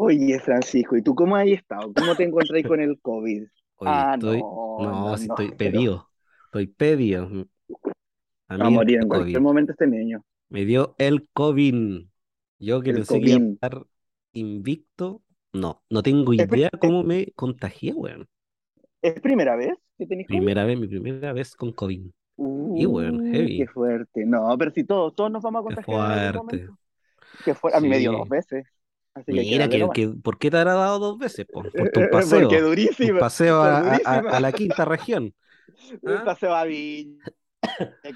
Oye, Francisco, ¿y tú cómo has estado? ¿Cómo te encontrás con el COVID? Oye, Ah, estoy, no, no, no, si estoy pero pedido, estoy pedido. A a mí me morir en cualquier COVID, momento este niño. me dio el COVID. Yo que El pensé que a estar invicto, no, no tengo ¿Es, pri- idea es- cómo me contagié, weón. es primera vez que tenés COVID? Primera vez, mi primera vez con COVID. Y weón, Uh, qué heavy, fuerte. No, pero si todos, todos nos vamos a qué contagiar en algún fuerte. momento. Que fue, a mí me dio dos veces, así que Mira, que, que, ¿por qué te habrá dado dos veces, po? Por tu Porque paseo, tu durísima, paseo por a, a- a- durísima. a la quinta región. El ¿Ah? paseo a Viña,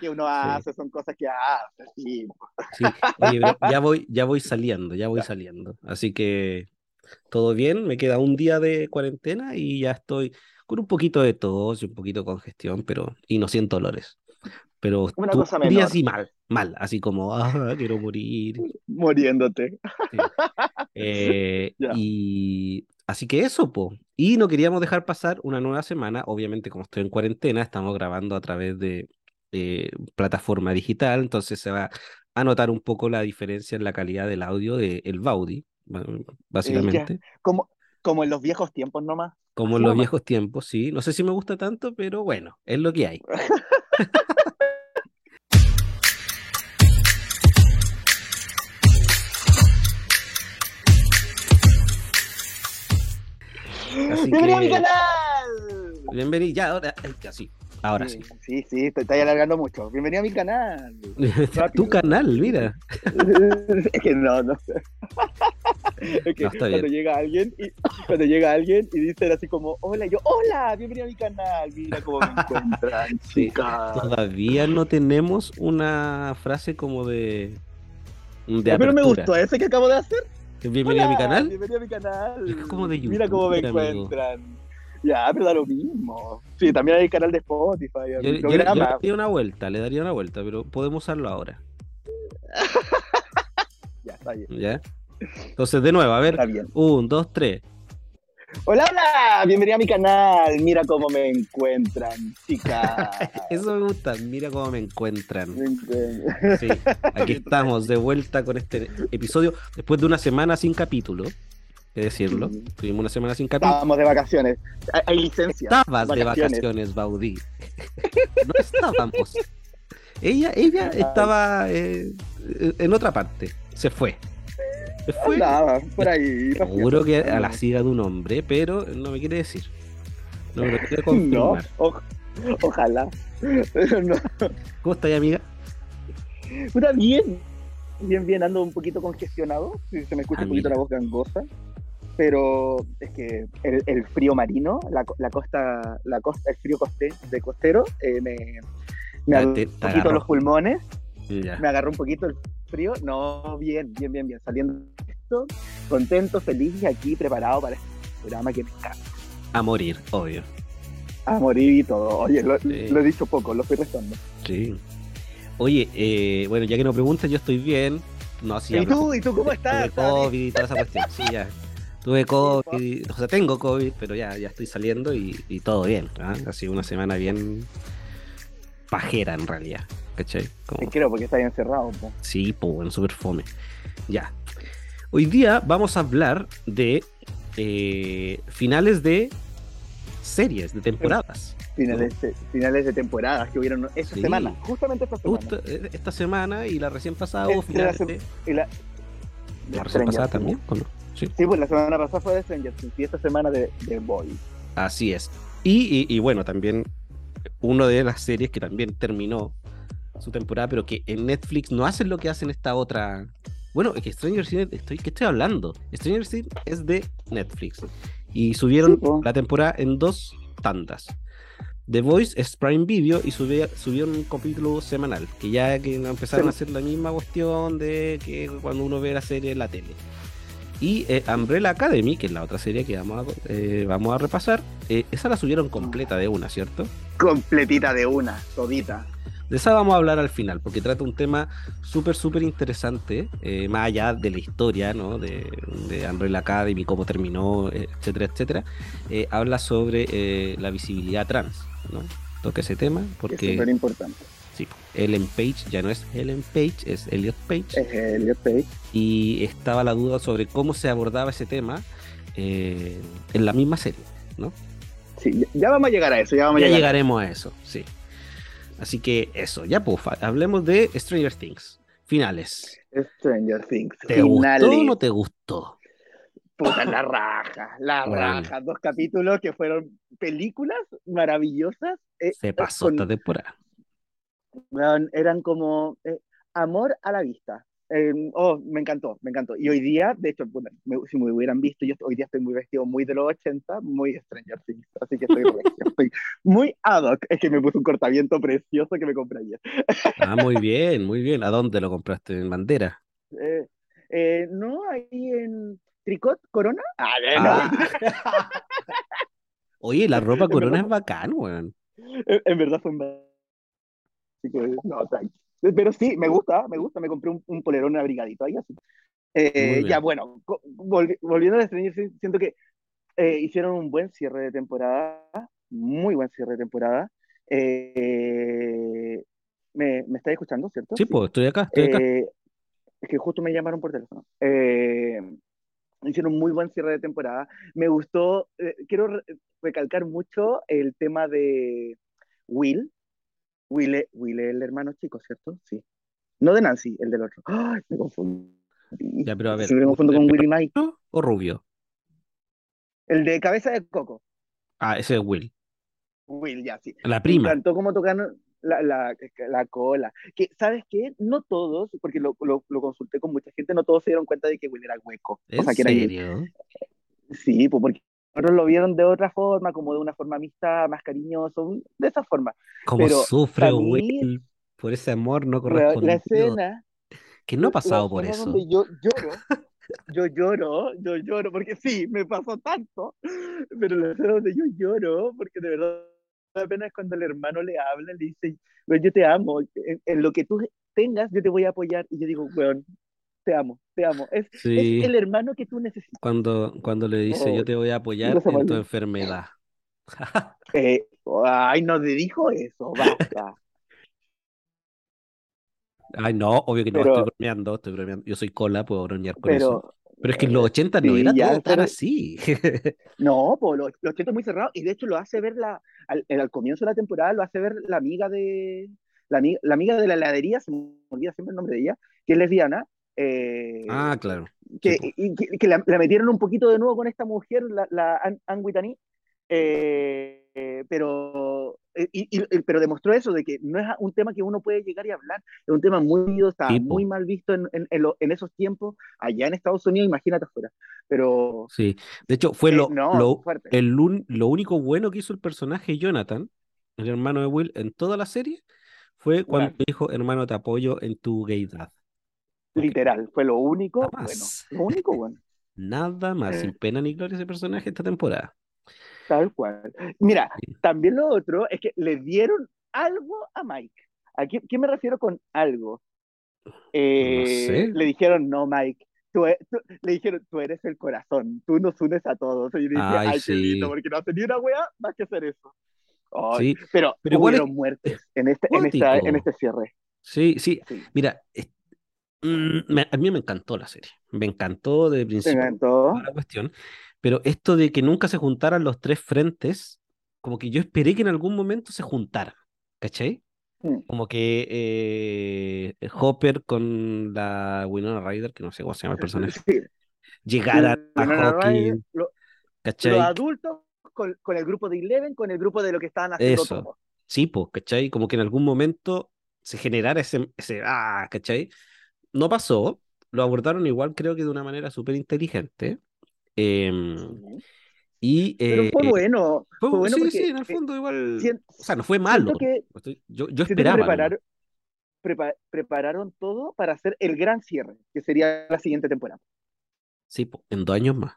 que uno Sí. hace, son cosas que hace, sí. Sí, oye, pero ya voy, ya voy saliendo, ya voy saliendo. Así que todo bien, me queda un día de cuarentena y ya estoy con un poquito de tos y un poquito de congestión, pero y no siento dolores. Pero Una cosa menor, así mal, mal, así como, ah, quiero morir. muriéndote. Sí. Eh, y así que eso, po. Y no queríamos dejar pasar una nueva semana. Obviamente, como estoy en cuarentena, estamos grabando a través de eh, plataforma digital, entonces se va a notar un poco la diferencia en la calidad del audio de el Baudi, Eh, básicamente. como, como en los viejos tiempos nomás, Como en los nomás. viejos tiempos, sí. No sé si me gusta tanto, pero bueno, es lo que hay. Así ¡Bienvenido a mi canal! bienvenido. Ya, ahora, ay, ya, sí, ahora sí. Sí, sí, te estoy alargando mucho. Bienvenido a mi canal. Tu canal, mira. Es que no, no sé. Es que No, cuando bien. llega alguien y cuando llega alguien y dice así como, hola, y yo, hola, bienvenido a mi canal, mira cómo me encuentran, chicas. Todavía no tenemos una frase como de, de Pero me apertura. gustó ese que acabo de hacer. Bienvenido a mi canal. Bienvenido a mi canal. Es como de Mira cómo me amigo. encuentran. Ya, pero da lo mismo. Sí, también hay canal de Spotify, Yo, hay yo- yo le daría una vuelta, le daría una vuelta, pero podemos usarlo ahora. Ya, está bien. ¿Ya? Entonces, de nuevo, a ver. Está bien. Un, dos, tres. Hola, hola, bienvenido a mi canal. Mira cómo me encuentran, chicas. Eso me gusta. Mira cómo me encuentran. Me. Sí, aquí estamos de vuelta con este episodio después de una semana sin capítulo. Que decirlo. Sí. Tuvimos una semana sin capítulo. Estábamos de vacaciones. Hay, hay licencia. Estabas de vacaciones, Baudí. No estábamos. Ella, ella estaba eh, en otra parte. Se fue. Andaba por ahí. Seguro que a la siga de un hombre, pero no me quiere decir. No me lo quiere No, confirmar. o- ojalá. Pero no. ¿Cómo estás, amiga? Puta, bien. Bien, bien, ando un poquito congestionado. Sí, se me escucha Ah, un poquito mira. la voz gangosa. Pero es que el, el frío marino, la, la costa, la costa, el frío coste, de costero, eh, me, me Ah, agarró un poquito los pulmones, Ya. me agarró un poquito el frío. No, bien, bien, bien, bien. Saliendo de esto, contento, feliz y aquí preparado para este programa que me encanta. A morir, obvio. A morir y todo. Oye, lo, Sí. lo he dicho poco, lo estoy restando. Sí. Oye, eh, bueno, ya que no preguntas, yo estoy bien. No, sí, ¿Y tú? ¿Y tú cómo estás? Tuve COVID y toda esa cuestión. Sí, ya. Tuve COVID, o sea, tengo COVID, pero ya, ya estoy saliendo y, y todo bien. ¿ah? Ha sido una semana bien pajera en realidad. ¿Cachai? Te creo porque estás encerrado. po. sí, pues bueno, súper fome. Ya. Hoy día vamos a hablar de eh, finales de series, de temporadas. Finales, de, finales de temporadas que hubieron esta Sí. semana, justamente esta semana. Justo eh, esta semana y la recién pasada la finales sem- de... Y la, La recién pasada también, ¿o no? Sí. Sí, pues la semana pasada fue de Stranger Things y esta semana de, de Boys. Así es. Y, y- y bueno, también una de las series que también terminó su temporada, pero que en Netflix no hacen lo que hacen esta otra. Bueno, es que Stranger Things, estoy, ¿qué estoy hablando? Stranger Things es de Netflix. Y subieron Sí, la temporada en dos tandas. The Voice es Prime Video y subie- subieron un capítulo semanal, que ya que empezaron Sí. a hacer la misma cuestión de que cuando uno ve la serie en la tele. Y eh, Umbrella Academy, que es la otra serie que vamos a, eh, vamos a repasar, eh, esa la subieron completa de una, ¿cierto? Completita de una, todita. De esa vamos a hablar al final, porque trata un tema súper, súper interesante, eh, más allá de la historia, ¿no? De, de Umbrella Academy, cómo terminó, eh, etcétera, etcétera. Eh, habla sobre eh, la visibilidad trans, ¿no? Toca ese tema, Que es porque súper importante. Sí, Ellen Page ya no es Ellen Page, es Elliot Page. Es Elliot Page. Y estaba la duda sobre cómo se abordaba ese tema eh, en la misma serie, ¿no? Sí, ya vamos a llegar a eso, ya vamos ya a llegar. llegaremos a eso, sí. Así que eso, ya pues, hablemos de Stranger Things. Finales. Stranger Things. ¿Te finales. gustó o no te gustó? Puta, la raja, la Bueno. raja. Dos capítulos que fueron películas maravillosas. eh, Se pasó con- esta temporada. Eran como eh, amor a la vista. Eh, oh, me encantó, me encantó. Y hoy día, de hecho, bueno, me- si me hubieran visto, yo hoy día estoy muy vestido muy de los 80, muy Stranger Things, así que estoy, estoy muy ad hoc. Es que me puse un cortaviento precioso que me compré ayer. Ah, muy bien, muy bien. ¿A dónde lo compraste? ¿En bandera? Eh, eh, no, ahí en Tricot Corona. Ah, no, Ah. Oye, la ropa corona verdad- es bacán, weón. en, en verdad fue en Así que, no, tranqui. Pero sí, me gusta, me gusta. Me compré un, un polerón abrigadito ahí, así. Eh, ya, bueno, volvi- volviendo a Stranger Things, siento que eh, hicieron un buen cierre de temporada, muy buen cierre de temporada. Eh, ¿me, me estáis escuchando, cierto? Sí, pues, estoy acá, estoy acá. Eh, es que justo me llamaron por teléfono. Hicieron un muy buen cierre de temporada. Me gustó, quiero re- recalcar mucho el tema de Will. Will, es- el hermano chico, ¿cierto? Sí. No de Nancy, el del otro. ¡Ay! Me confundí. Ya, pero a ver, me confundo con Will y Mike. ¿Negro o rubio? El de cabeza de coco. Ah, ese es Will. Will, ya, sí. La Me prima. encantó cómo tocaron la, la, la cola. Que, ¿sabes qué? No todos, porque lo, lo, lo consulté con mucha gente, no todos se dieron cuenta de que Will era hueco. O ¿En sea, que era serio? Sí, pues porque otros lo vieron de otra forma, como de una forma amistad, más cariñoso, de esa forma. ¿Cómo Pero sufre mí- Will por ese amor no La, la correspondido? escena, Que no ha la pasado por eso. donde yo lloro, yo lloro, yo lloro, porque sí, me pasó tanto, pero la escena donde yo lloro, porque de verdad apenas cuando el hermano le habla, le dice, "Weón, yo te amo, en, en lo que tú tengas, yo te voy a apoyar, y yo digo, weón, te amo, te amo, es, Sí. es el hermano que tú necesitas. Cuando, cuando le dice, yo Oh, te voy a apoyar en tu enfermedad. Eh, ay, no te dijo eso, basta. Ay, no, obvio que no, Pero- estoy bromeando, estoy bromeando. Yo soy cola, puedo bromear con eso. Pero, Pero es que en los 80 no sí, era ya, todo tan pero- así. No, pues los, los chetos muy cerrados y de hecho lo hace ver la, al, al comienzo de la temporada lo hace ver la amiga de la, la amiga de la heladería, se me olvida siempre el nombre de ella, que es lesbiana, eh, Ah, claro. que, sí, y que, que la, la metieron un poquito de nuevo con esta mujer, la, la Whitney, eh, eh, pero, eh, y, y- pero demostró eso, de que no es un tema que uno puede llegar y hablar, es un tema muy, está muy mal visto en, en, en lo- en esos tiempos, allá en Estados Unidos, imagínate afuera, pero Sí. De hecho, fue lo, no, lo, el lo único bueno que hizo el personaje Jonathan, el hermano de Will, en toda la serie, fue cuando dijo, hermano, te apoyo en tu gaydad. Literal, fue lo único Nada bueno. más. Lo único bueno. Nada más, Eh. sin pena ni gloria ese personaje esta temporada. Tal cual. Mira, Sí. también lo otro es que le dieron algo a Mike. ¿A qué, qué me refiero con algo? Eh, sé. Le dijeron, no, Mike. Tú, e- tú- le dijeron, tú eres el corazón, tú nos unes a todos. Y yo dije, Ay, ay, qué sí. lindo, porque no hace ni una wea más que hacer eso. Sí, pero, pero igual hubieron es- muertes en este, en, esta, en este cierre. sí, sí. Sí. Mira, me- a mí me encantó la serie. Me encantó de ¿Te principio encantó? la cuestión. Pero esto de que nunca se juntaran los tres frentes, como que yo esperé que en algún momento se juntaran. ¿Cachai? Mm. Como que eh, Hopper con la Winona Ryder, que no sé cómo se llama el personaje, Sí. llegaran a Hawking, lo- ¿cachai? los adultos con, con el grupo de Eleven, con el grupo de lo que estaban haciendo Eso. todos. Sí, pues, ¿cachai? Como que en algún momento se generara ese, ese ah, ¿cachai? No pasó, lo abordaron igual, creo que de una manera súper inteligente. Em, y Pero eh, fue bueno, fue- fue bueno sí, porque sí, en el eh, fondo igual, o sea, no fue malo. que, Yo, yo esperaba. prepararon, prepa- prepararon todo para hacer el gran cierre, que sería la siguiente temporada, Sí, en dos años más.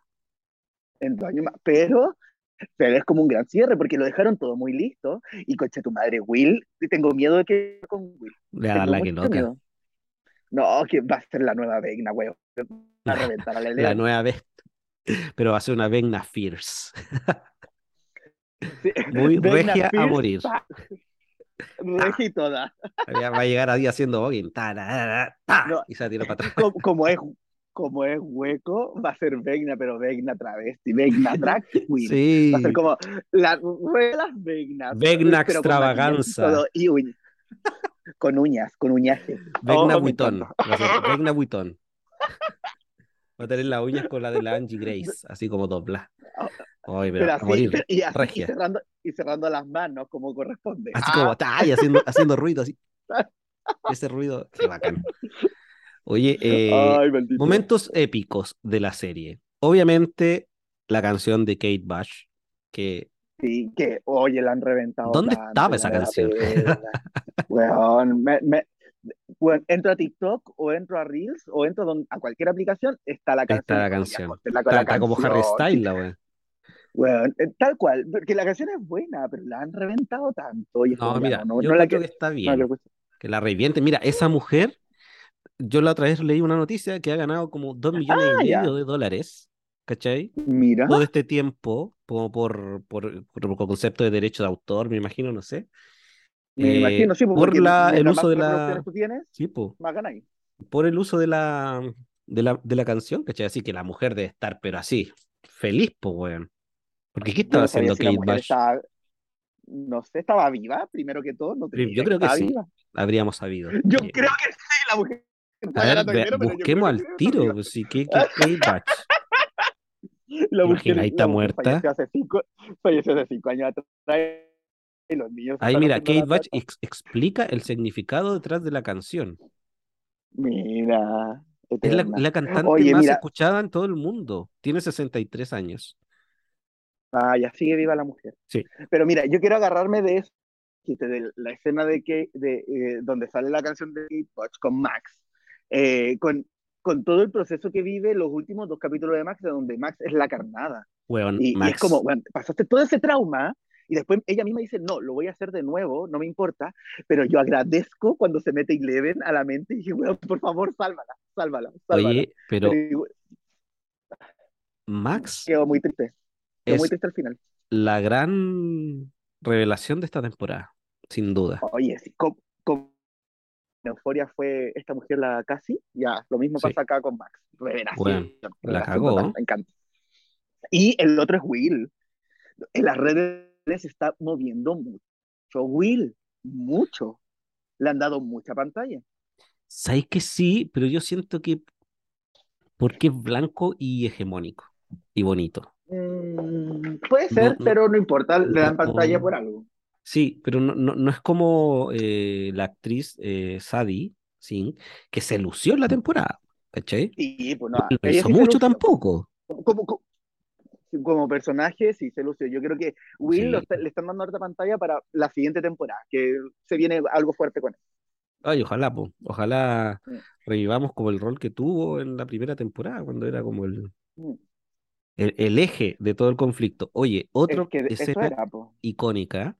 en dos años más. Pero, pero es como un gran cierre, porque lo dejaron todo muy listo. Y coche tu madre, Will, tengo miedo de que con Will. La que loca. miedo. No, que va a ser la nueva Vegna, weón. Va a reventar a la La nueva vez. Pero va a ser una Vegna Fierce. Sí. Muy Vecna regia a morir. pa. Regia y toda. Ya Va a llegar haciendo ta, ta, ta, No. y se tira para atrás. Como, como es, como es hueco, va a ser Vegna, pero Vegna travesti, Vegna drag queen. Sí, Va a ser como las Vegnas. Vegna y extravaganza. Y uñas. Con uñas, con uñaje. Vegna Oh, a ser Vegna Vuitton. Va a tener las uñas con la de la Angie Grace, así como dobla. Ay, pero Pero a así, morir. y, así, y, regia. cerrando, y cerrando las manos como corresponde. Así Ah, como, ta, y haciendo, haciendo ruido, así. Ese ruido, qué bacán. Oye, eh, Ay, momentos épicos de la serie. Obviamente, la canción de Kate Bush, que Sí, que, oye, la han reventado. ¿Dónde tanto, estaba esa canción? Weón, me- me- weón, entro a TikTok o entro a Reels o entro don- a cualquier aplicación, está la canción. está la canción. está, la está como Harry. Styles, la. Weón, eh, tal cual, porque la canción es buena, pero la han reventado tanto. Y No, como, mira, no, yo no la creo que- que está bien. Que la reviente. Mira, esa mujer, yo la otra vez leí una noticia que ha ganado como dos millones Ah, y ya. medio de dólares, ¿cachai? Mira, Todo este tiempo, como por, por, por concepto de derecho de autor, me imagino, no sé. me Eh, imagino, sí, por porque la- el uso de la- tienes, Sí, po, más ganáis. por el uso de la, de la, de la canción, ¿cachai? Así que la mujer debe estar, pero así, feliz, pues, weón. Porque ¿qué estaba no haciendo si Kate Bush? estaba, no sé, estaba viva, primero que todo, no Yo creo que sí. viva. Habríamos sabido. Yo Eh, creo que sí, la mujer está A ver, ve- dinero, busquemos al tiro, pues, sí, ¿qué, qué, Kate Bush? La mujer, ahí está muerta. falleció hace cinco, falleció hace cinco años atrás y los niños Ahí mira, Kate ex- explica el significado detrás de la canción. Mira, Es la, cantante Oye, más mira, escuchada en todo el mundo. Tiene 63 años. ah, ya sigue viva la mujer. Sí. Pero mira, yo quiero agarrarme de eso, de la escena de que, de, eh, donde sale la canción de Kate Bush con Max, eh, con, con todo el proceso que vive los últimos dos capítulos de Max, de donde Max es la carnada. Weón, Y, y es como, bueno, pasaste todo ese trauma y después ella misma dice, no, lo voy a hacer de nuevo, no me importa, pero yo agradezco cuando se mete Eleven a la mente y dije, bueno, por favor, sálvala, sálvala, sálvala. Oye, pero Max, quedó muy triste, quedó muy triste al final. la gran revelación de esta temporada, sin duda. Oye, sí, Euforia fue esta mujer la casi, ya, lo mismo Sí. pasa acá con Max, revelación, Bueno, la cagó. me encanta. Y el otro es Will, en las redes se está moviendo mucho Will, mucho, le han dado mucha pantalla. Sabes que sí, pero yo siento que porque es blanco y hegemónico y bonito. Mm, puede No, ser, no, pero no importa, le dan no, pantalla por algo. Sí, pero no, no, no es como eh, la actriz eh, Sadie Singh, que se lució en la temporada, ¿cachai? Sí, pues no, No hizo mucho tampoco. Como, como, como personaje, sí se lució. Yo creo que Will lo Sí. está- le están dando harta pantalla para la siguiente temporada, que se viene algo fuerte con él. Ay, ojalá, po. Ojalá Mm. revivamos como el rol que tuvo en la primera temporada, cuando era como el, Mm. el, el eje de todo el conflicto. Oye, Es otra que escena era, icónica,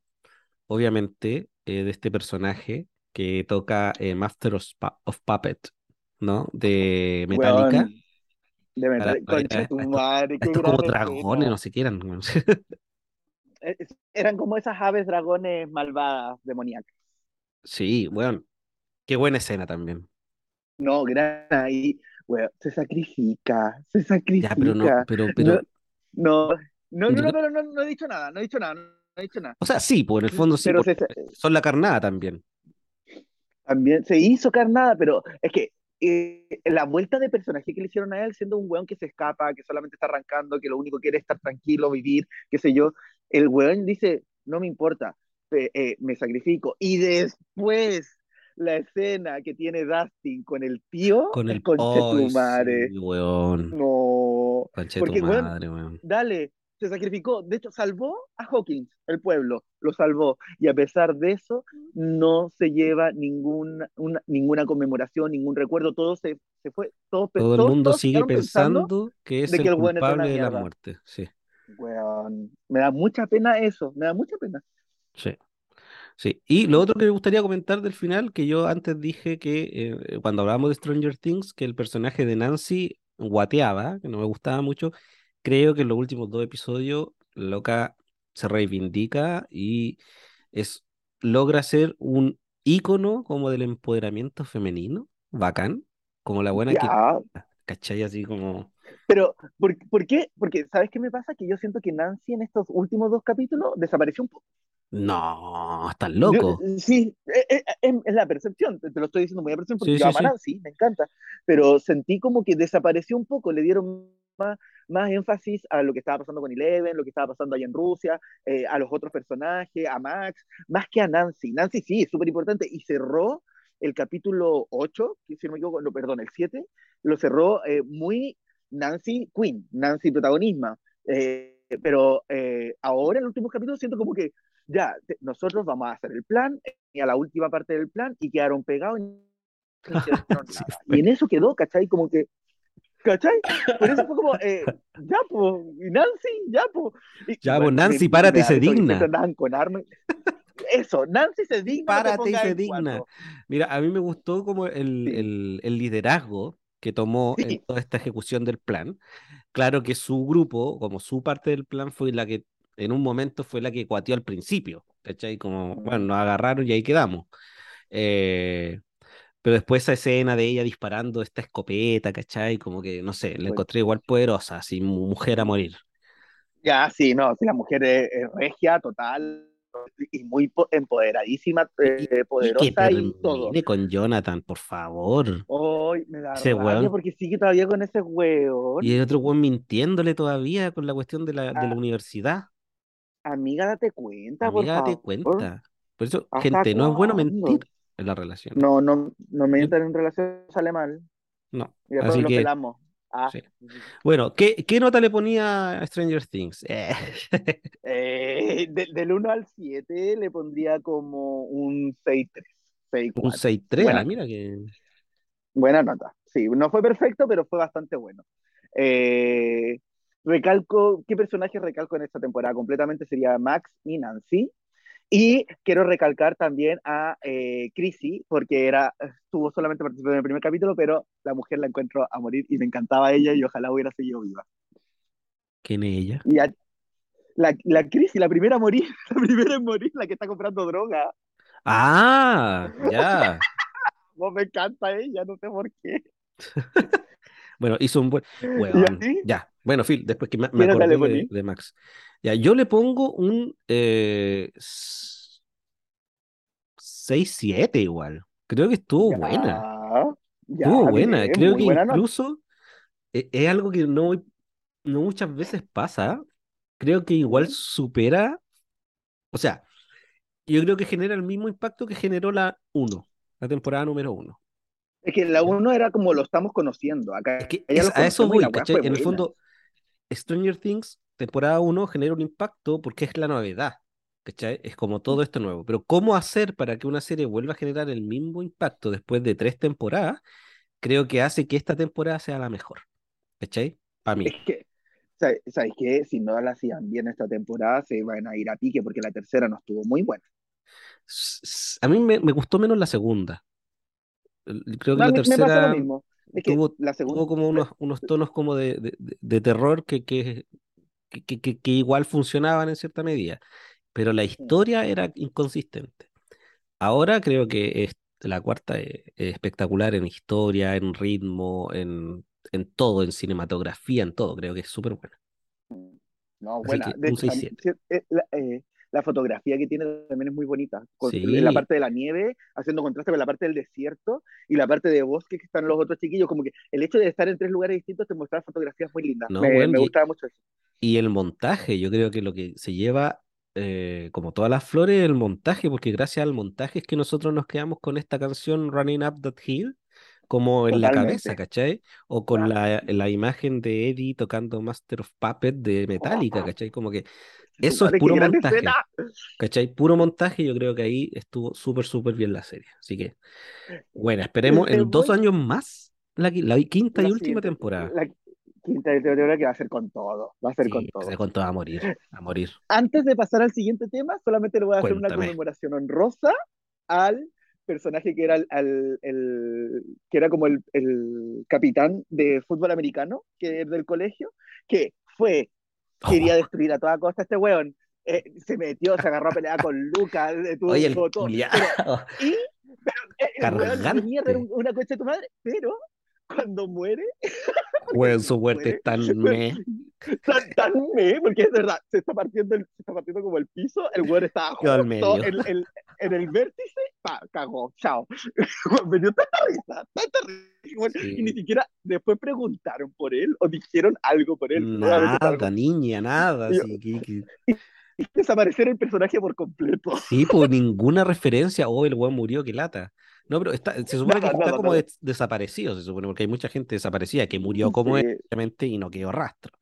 obviamente, eh, de este personaje que toca eh, Master of, Pu- of Puppet, ¿no? De Metallica. Weón, de Para- metal, para- concha tu madre, qué Estos como dragones, no sé qué eran. es- Eran como esas aves dragones malvadas, demoníacas. Sí, bueno, qué buena escena también. No, gran ahí, se sacrifica, se Ya, pero no, sacrifica. pero, pero, No, no, no, no, no, pero no, no he dicho nada, no he dicho nada, dicho nada. o sea, sí, en el fondo sí, Pero se- son la carnada también. También se hizo carnada, pero es que eh, la vuelta de personaje que le hicieron a él, siendo un weón que se escapa, que solamente está arrancando, que lo único que quiere es estar tranquilo, vivir, qué sé yo, el weón dice, no me importa, eh, me sacrifico. Y después la escena que tiene Dustin con el tío, Con el conche tu Ay, madre. sí, weón. No, Conche porque, tu weón, madre, weón. dale, se sacrificó, de hecho salvó a Hawkins, el pueblo, lo salvó, y a pesar de eso no se lleva ninguna, una- ninguna conmemoración, ningún recuerdo, todo se, se fue, todos, pe- Todo el mundo sigue pensando, pensando que es de el que el culpable de la muerte. Sí, me da mucha pena eso, me da mucha pena. sí. Sí, y lo otro que me gustaría comentar del final, que yo antes dije que eh, cuando hablábamos de Stranger Things, que el personaje de Nancy guateaba, que no me gustaba mucho, creo que en los últimos dos episodios, loca se reivindica y es logra ser un ícono como del empoderamiento femenino, bacán, como la buena que, ¿cachai? Así como, pero ¿por, por qué? Porque, ¿sabes qué me pasa? Que yo siento que Nancy en estos últimos dos capítulos desapareció un poco. no, estás Yo- loco. sí, eh, eh, es, es la percepción, te lo estoy diciendo muy a percepción porque Sí, yo sí, a sí. Nancy, me encanta, pero sentí como que desapareció un poco, le dieron más, más énfasis a lo que estaba pasando con Eleven, lo que estaba pasando allá en Rusia, eh, a los otros personajes, a Max, más que a Nancy. Nancy sí, es súper importante y cerró el capítulo 8, que si no me equivoco, no, perdón, el 7, lo cerró eh, muy Nancy Queen, Nancy protagonismo. Eh, pero eh, ahora en el último capítulo siento como que ya, te- nosotros vamos a hacer el plan, y a la última parte del plan, y quedaron pegados y no Sí. Y en eso quedó, ¿cachai? Como que, ¿cachai? Por eso fue como, eh, ya, pues, y Nancy, ya, pues. Y, Ya, bueno, pues, Nancy, me- párate y se digna. con armas. Eso, Nancy se digna, Párate y se digna. Mira, a mí me gustó como el, Sí, el, el liderazgo que tomó en toda esta ejecución del plan. Claro que su grupo, como su parte del plan, fue la que en un momento fue la que cuateó al principio, ¿cachai? Como, bueno, nos agarraron y ahí quedamos. Eh, pero después esa escena de ella disparando esta escopeta, ¿cachai? Como que, no sé, la encontré igual poderosa, así, mu- mujer a morir. Ya, sí, no, sí, la mujer es, es regia, total, y muy po- empoderadísima, Y, eh, y que poderosa y todo. termine con Jonathan, por favor. Hoy me da Ese rabia weón. porque sigue todavía con ese Y weón. el otro weón mintiéndole todavía con la cuestión de la, de la A- universidad. amiga, date cuenta, por Amiga, date favor. cuenta. Por eso, ¿Hasta gente, no es bueno mentir en las relaciones. No, no, no entran en relación, sale mal. no. Y después Así lo que, pelamos. Ah. sí. Bueno, ¿qué, qué nota le ponía a Stranger Things? Eh, Eh, de- del 1 al 7 le pondría como un 6-3, un 6-4. 6-3, Buena, ah, mira que. buena nota. Sí, no fue perfecto, pero fue bastante bueno. Eh, recalco, ¿qué personajes recalco en esta temporada? Completamente sería Max y Nancy. Y quiero recalcar también a eh, Chrissy, porque era, estuvo solamente participando en el primer capítulo, pero la mujer la encuentro a morir y me encantaba ella y ojalá hubiera seguido viva. ¿Quién es ella? Y a- la, la Chrissy, la primera a morir, la primera en morir, la que está comprando droga. Ah, ya. Vos me encanta ella, no sé por qué. Bueno, hizo un buen. ¿Y a Weón. ti? Ya. Bueno, Phil, después que me, me ¿Qué nota acordé de, Max. Ya, yo le pongo un eh, 6-7 igual. Creo que estuvo Ya, buena. ya, Estuvo buena. bien, Creo que buena incluso e- es algo que no, no muchas veces pasa. Creo que igual supera. O sea, yo creo que genera el mismo impacto que generó la 1, la temporada número 1. Es que la uno era como lo estamos conociendo, Es que es, a eso voy, ¿cachai? En el fondo, Stranger Things, temporada 1, genera un impacto porque es la novedad, ¿cachai? Es como todo esto nuevo. Pero ¿cómo hacer para que una serie vuelva a generar el mismo impacto después de tres temporadas? Creo que hace que esta temporada sea la mejor, ¿cachai? Para Es mí. que, ¿sabes sabes qué? Si no la hacían bien esta temporada, se van a ir a pique porque la tercera no estuvo muy buena. A mí me, me gustó menos la segunda. Creo que la mí me pasa lo tercera mismo. Es que tuvo, la tuvo segunda, como unos, unos tonos como de, de, de- terror que, que, que, que- que- igual funcionaban en cierta medida, pero la historia era inconsistente. Ahora creo que es, la cuarta es, es espectacular en historia, en ritmo, en, en todo, en cinematografía, en todo. Creo que es súper buena. no, Así buena. De un hecho, también, 6-7. sí, eh, la, eh, la fotografía que tiene también es muy bonita. Con la parte de la nieve, haciendo contraste con la parte del desierto y la parte de bosque que están los otros chiquillos. Como que el hecho de estar en tres lugares distintos te muestra fotografías muy lindas. no, Me, bueno, me y, gustaba mucho eso. y el montaje, yo creo que lo que se lleva, eh, como todas las flores, el montaje, porque gracias al montaje es que nosotros nos quedamos con esta canción Running Up That Hill, como en la cabeza, Totalmente. ¿cachai? O con la, la imagen de Eddie tocando Master of Puppets de Metallica, ¿cachai? Como que eso es puro montaje. escena. ¿Cachai? Puro montaje, yo creo que ahí estuvo súper, súper bien la serie. Así que, bueno, esperemos Le en dos años más la, la quinta y la última siguiente, temporada. la quinta temporada que va a ser con todo, va a ser con Sí, se todo. contó a morir, a morir. Antes de pasar al siguiente tema, solamente le voy a hacer una Cuéntame. conmemoración honrosa al personaje que era el, que era como el, el capitán de fútbol americano que es del colegio, que fue, quería Oh, destruir a toda costa a este weón. eh, se metió, se agarró a pelear con Lucas, Oye, el tuvo todo. culiao. Pero, y, pero, eh, el weón Cargante. venía a hacer un- una concha de tu madre, pero cuando muere, Weón, su muerte es tan me. Tan, tan me, porque es verdad, se está partiendo, el- se está partiendo como el piso, el weón estaba justo en, en- en el vértice, pa, cagó, chao. Me dio tanta risa, tanta risa, weón, Sí. y ni siquiera después preguntaron por él o dijeron algo por él. Nada, niña, nada. Yo- que- que- Desaparecer el personaje por completo. Sí, pues ninguna referencia. Oh, el weón murió, qué lata. No, pero está, se supone Nada, que está nada, como des- desaparecido, se supone, porque hay mucha gente desaparecida que murió como Sí. él, y no quedó rastro.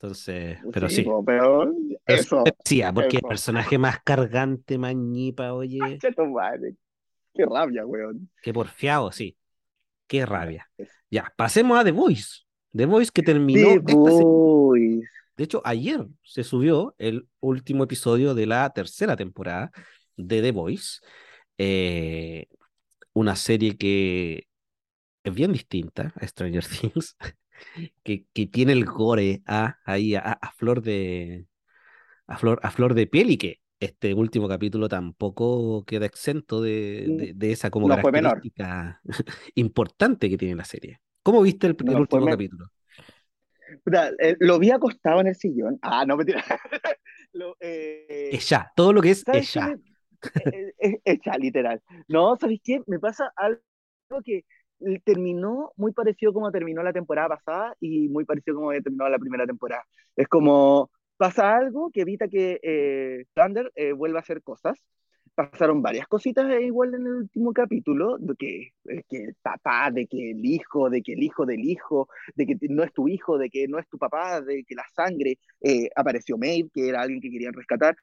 Entonces, pero sí. pero Pero eso. sí decía, porque el personaje más cargante, más ñipa, oye, madre. Qué rabia, weón. qué porfiado, sí. Qué rabia. Ya, pasemos a The Voice. The Voice que terminó The Boys. De hecho, ayer se subió el último episodio de la tercera temporada de The Voice. Eh, una serie que es bien distinta a Stranger Things, que, que tiene el gore a, ahí a, a flor de a flor, a flor de piel y que este último capítulo tampoco queda exento de, de- de esa como No característica importante que tiene la serie. ¿Cómo viste el, el No último capítulo? Eh, lo vi acostado en el sillón. Ah, no, mentira. Lo, eh, Es ya, todo lo que es ¿sabes es qué ya. me- eh, eh, ya, literal. No, ¿sabes qué? Me pasa algo que terminó muy parecido como terminó la temporada pasada y muy parecido como terminado la primera temporada. Es como pasa algo que evita que eh, Thunder eh, vuelva a hacer cosas. Pasaron varias cositas eh, igual en el último capítulo, de que, eh, que papá, de que el hijo, de que el hijo del hijo, de que no es tu hijo, de que no es tu papá, de que la sangre, eh, apareció Maeve, que era alguien que querían rescatar.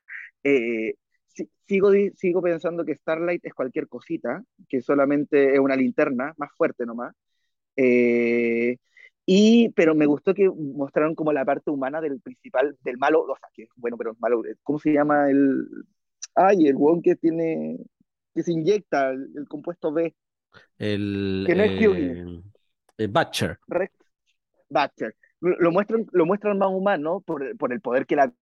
Eh, si- sigo, sigo pensando que Starlight es cualquier cosita, que solamente es una linterna, más fuerte nomás. Eh, y, pero me gustó que mostraron como la parte humana del principal, del malo, o sea, que bueno, pero es malo, ¿cómo se llama el... Ay, el hueón que tiene, que se inyecta el, el compuesto B, El, Que no es eh, el Butcher. Rex Butcher. Lo, lo muestran, lo muestran más humano por, por el poder que la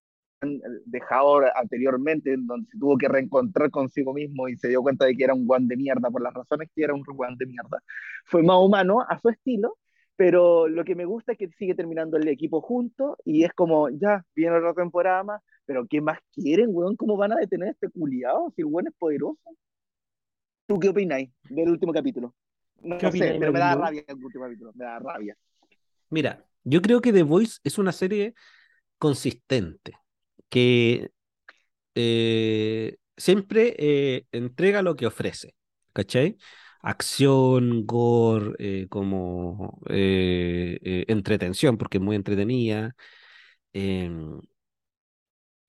dejado anteriormente, en donde se tuvo que reencontrar consigo mismo y se dio cuenta de que era un guan de mierda, por las razones que era un guan de mierda. Fue más humano a su estilo, pero lo que me gusta es que sigue terminando el equipo junto y es como, ya, viene otra temporada más, pero ¿qué más quieren, weón? ¿Cómo van a detener a este culiado si el weón es poderoso? ¿Tú qué opináis del último capítulo? No, ¿Qué no sé, pero me da rabia el último capítulo, me da rabia. Mira, yo creo que The Voice es una serie consistente, que eh, siempre eh, entrega lo que ofrece, ¿cachai? Acción, gore, eh, como eh, eh, entretención, porque es muy entretenida. em,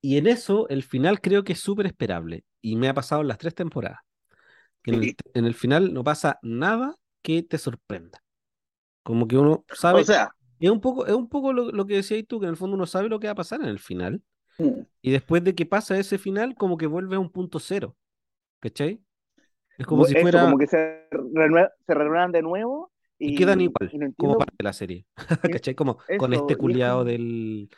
y en eso, el final creo que es súper esperable. Y me ha pasado en las tres temporadas. en el, en el final no pasa nada que te sorprenda. Como que uno sabe, O sea, es un poco, es un poco lo, lo que decías tú, que en el fondo uno sabe lo que va a pasar en el final. Mm, Y después de que pasa ese final, como que vuelve a un punto cero. ¿Cachai? Es como si eso, fuera. como que se, renue- se renuevan de nuevo y, y quedan igual, y no como parte de la serie. ¿Cachai? Como con este es culiado como- del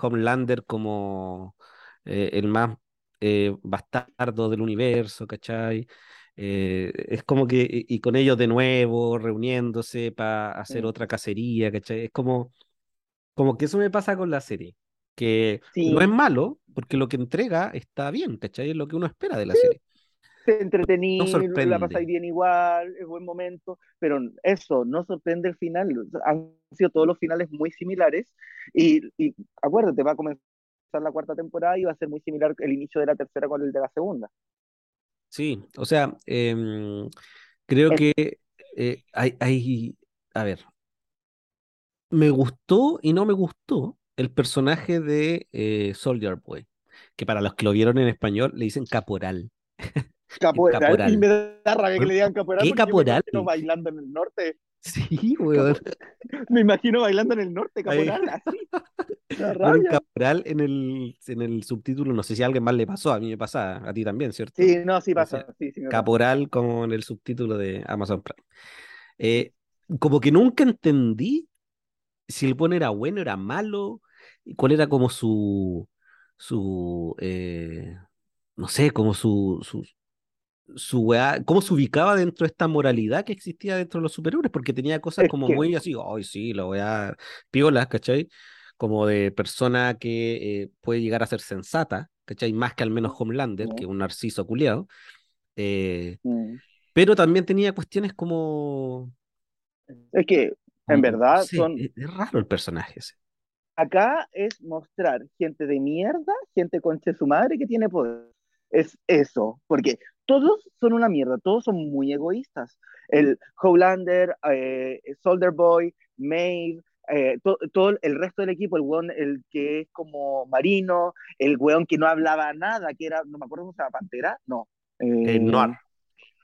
Homelander como eh, el más eh, bastardo del universo, ¿cachai? Eh, es como que, y, con ellos de nuevo, reuniéndose para hacer Mm. otra cacería, ¿cachai? Es como, como que eso me pasa con la serie, que Sí. no es malo, porque lo que entrega está bien, ¿cachai? Es lo que uno espera de la serie. te entretení, No la pasáis bien igual, es buen momento, pero eso, no sorprende el final. Han sido todos los finales muy similares y, y acuérdate, va a comenzar la cuarta temporada y va a ser muy similar el inicio de la tercera con el de la segunda. Sí, o sea, em, creo que eh, hay, hay, a ver, me gustó y no me gustó el personaje de eh, Soldier Boy, que para los que lo vieron en español le dicen caporal. Caporal, Caporal. y me da rabia que le digan caporal ¿Qué me caporal? imagino bailando en el norte, Sí, weón. me imagino bailando en el norte, caporal, así. Me Bueno, caporal en el, en el subtítulo, no sé si a alguien más le pasó, a mí me pasa, a ti también, ¿cierto? Sí, no, sí pasa, sea, sí, sí me pasa. Caporal como en el subtítulo de Amazon Prime. Eh, como que nunca entendí si el buen era bueno, era malo, cuál era como su, su eh, no sé, como su, su, su weá, cómo se ubicaba dentro de esta moralidad que existía dentro de los superhéroes, porque tenía cosas Es como que, muy así, ay, sí, la weá, piolas, ¿cachai? Como de persona que eh, puede llegar a ser sensata, ¿cachai? Más que al menos Homelander, que mm, es un narciso culiado. eh, mm. pero también tenía cuestiones como, es que en verdad son es raro el personaje ese. Acá es mostrar gente de mierda, gente conche su madre que tiene poder. Es eso, porque todos son una mierda, todos son muy egoístas. El Howlander, eh, Soldier Boy, Maeve, eh, to- todo el resto del equipo, el weón, el que es como marino, el weón que no hablaba nada, que era, no me acuerdo cómo se llama, Pantera, no. Eh, Noir, Eh,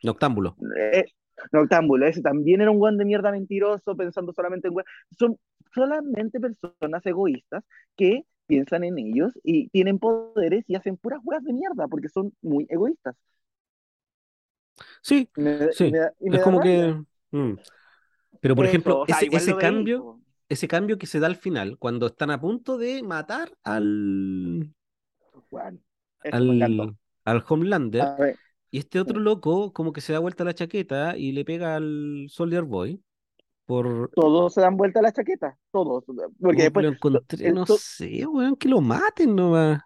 Noctámbulo. eh, Noctámbulo, ese también era un weón de mierda mentiroso, pensando solamente en weón. Son solamente personas egoístas que piensan en ellos y tienen poderes y hacen puras weas de mierda porque son muy egoístas. Sí, me, da- y sí, me da, y me es como rabia. que... mm. Pero por Eso, ejemplo, o sea, ese, cambio, ese cambio que se da al final, cuando están a punto de matar al, al, al Homelander, A ver, y este otro loco como que se da vuelta la chaqueta y le pega al Soldier Boy, por todos se dan vuelta a la chaqueta, todos. Porque después lo encontré, el, no to- sé, weón, que lo maten nomás.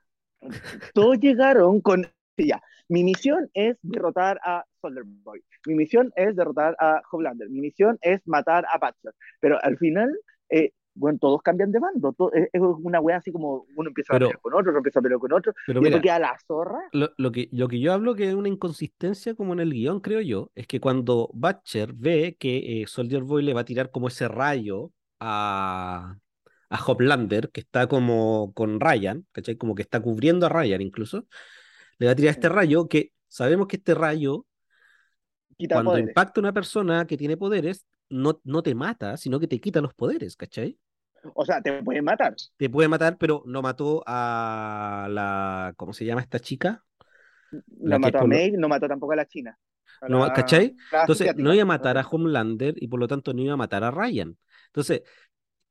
todos llegaron con, sí, ya, mi misión es derrotar a Soldier Boy, mi misión es derrotar a Homelander, mi misión es matar a Butcher, pero al final, eh, bueno, todos cambian de bando, es, es una wea así como uno empieza a pelear con otro, otro empieza a pelear con otro, pero y mira, queda la zorra, lo, lo que, lo que yo hablo que es una inconsistencia como en el guion, creo yo, es que cuando Butcher ve que eh, Soldier Boy le va a tirar como ese rayo a, a Homelander, que está como con Ryan, ¿cachai? Como que está cubriendo a Ryan incluso, le va a tirar este rayo que sabemos que este rayo, quita cuando poderes. impacta a una persona que tiene poderes, no, no te mata, sino que te quita los poderes, ¿cachai? O sea, te pueden matar. Te puede matar, pero no mató a la, ¿cómo se llama esta chica? La No mató a Maeve, no mató tampoco a la China. A No, la, ¿cachai? la Entonces, no iba a matar a Homelander y por lo tanto no iba a matar a Ryan. Entonces,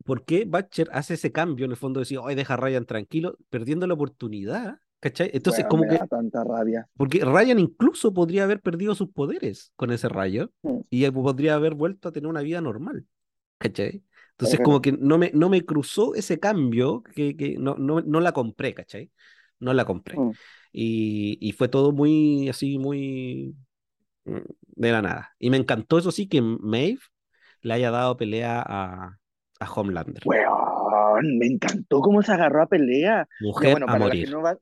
¿por qué Butcher hace ese cambio en el fondo de decir, hoy deja a Ryan tranquilo, perdiendo la oportunidad? ¿Cachai? Entonces, Weón, como me que, da tanta rabia. porque Ryan incluso podría haber perdido sus poderes con ese rayo Mm. y podría haber vuelto a tener una vida normal. ¿Cachai? Entonces, como que no me, no me cruzó ese cambio que, que no, no, no la compré, ¿cachai? No la compré. Mm. Y, y fue todo muy, así, muy mm, de la nada. Y me encantó, eso sí, que Maeve le haya dado pelea a, a Homelander. Weón, me encantó cómo se agarró a pelea. Mujer bueno, a para la morir. que no va,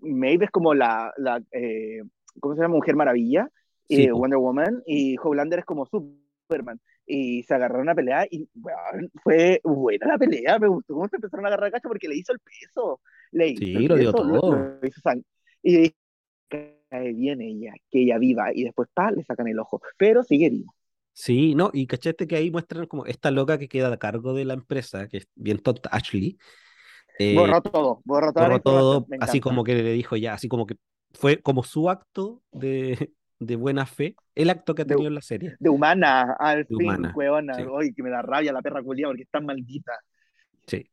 Maeve es como la, la eh, ¿cómo se llama? Mujer Maravilla, Sí, eh. Wonder Woman, y Homelander es como Superman. Y se agarraron a pelea y weón, fue buena la pelea, me gustó cómo se empezaron a agarrar cacho porque le hizo el peso. Le hizo Sí, el lo dio lo- todo. lo hizo sang- Y cae bien ella, que ella viva, y después pa, le sacan el ojo, pero sigue viva. Sí, no, y cachaste que ahí muestran como esta loca que queda a cargo de la empresa, que es bien tonta, Ashley, eh, Borró todo, borró toda todo, así como que le dijo ya, así como que fue como su acto de, de buena fe, el acto que ha De- tenido en la serie, De humana, al de fin, humana. weona. Sí. Ay, que me da rabia la perra culia porque es tan maldita. Sí.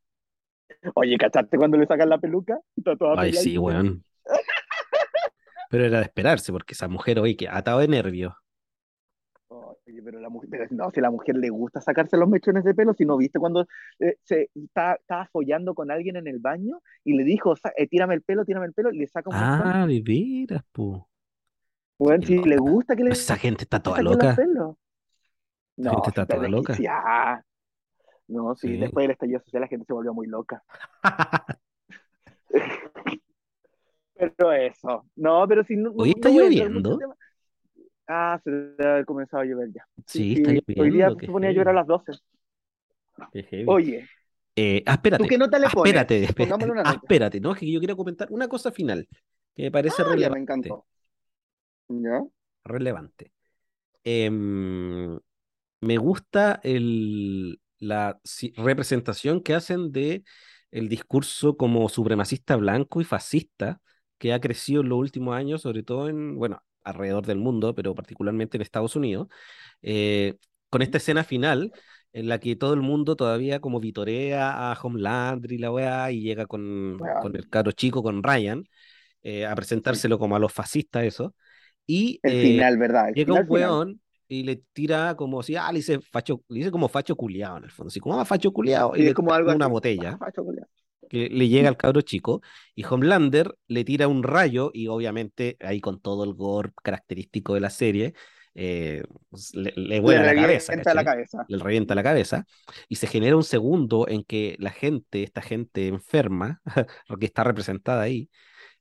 Oye, ¿cachaste cuando le sacan la peluca? Está toda Ay, sí, weón. Pero era de esperarse, porque esa mujer, oye, que atado de nervios. Oye, pero la mujer, no, si a la mujer le gusta sacarse los mechones de pelo, si no viste cuando eh, se está, estaba follando con alguien en el baño y le dijo, "Sa- eh, tírame el pelo, tírame el pelo, y le saca un mechón. Ah, de veras, po. Qué si le gusta que le Esa gente está toda loca. No, gente si está toda loca. No, sí, Sí. después del estallido social la gente se volvió muy loca. Pero eso. No, pero si no, no- Oye, no ¿está lloviendo? Ah, se debe haber comenzado a llover ya. Sí, está Hoy día lloviendo, se ponía a llover a las 12. Qué heavy. Oye, Eh, ah, ¿tú espérate, qué nota le pones? espérate, espérate, Pongámosle una ah, nota. espérate, ¿no? Es que yo quiero comentar una cosa final que me parece Ah, ya me relevante. encantó. ¿Ya? relevante. Em, me gusta el, la si- representación que hacen de el discurso como supremacista blanco y fascista que ha crecido en los últimos años, sobre todo en, bueno, alrededor del mundo, pero particularmente en Estados Unidos, eh, con esta escena final en la que todo el mundo todavía como vitorea a Homelander y la weá, y llega con, Weón. con el caro chico, con Ryan, eh, a presentárselo como a los fascistas, eso. Y El eh, final, ¿verdad? El llega un final, final. weón y le tira como si, ah, le dice facho, le dice como facho culiao en el fondo, así como, ah, facho culiao, y Sí, le es como algo una así. botella Ah, chocolate. Que le llega al cabro chico y Homelander le tira un rayo y obviamente ahí con todo el gore característico de la serie eh, pues, le, le Le vuela la cabeza. Le revienta la cabeza y se genera un segundo en que la gente, esta gente enferma, porque está representada ahí,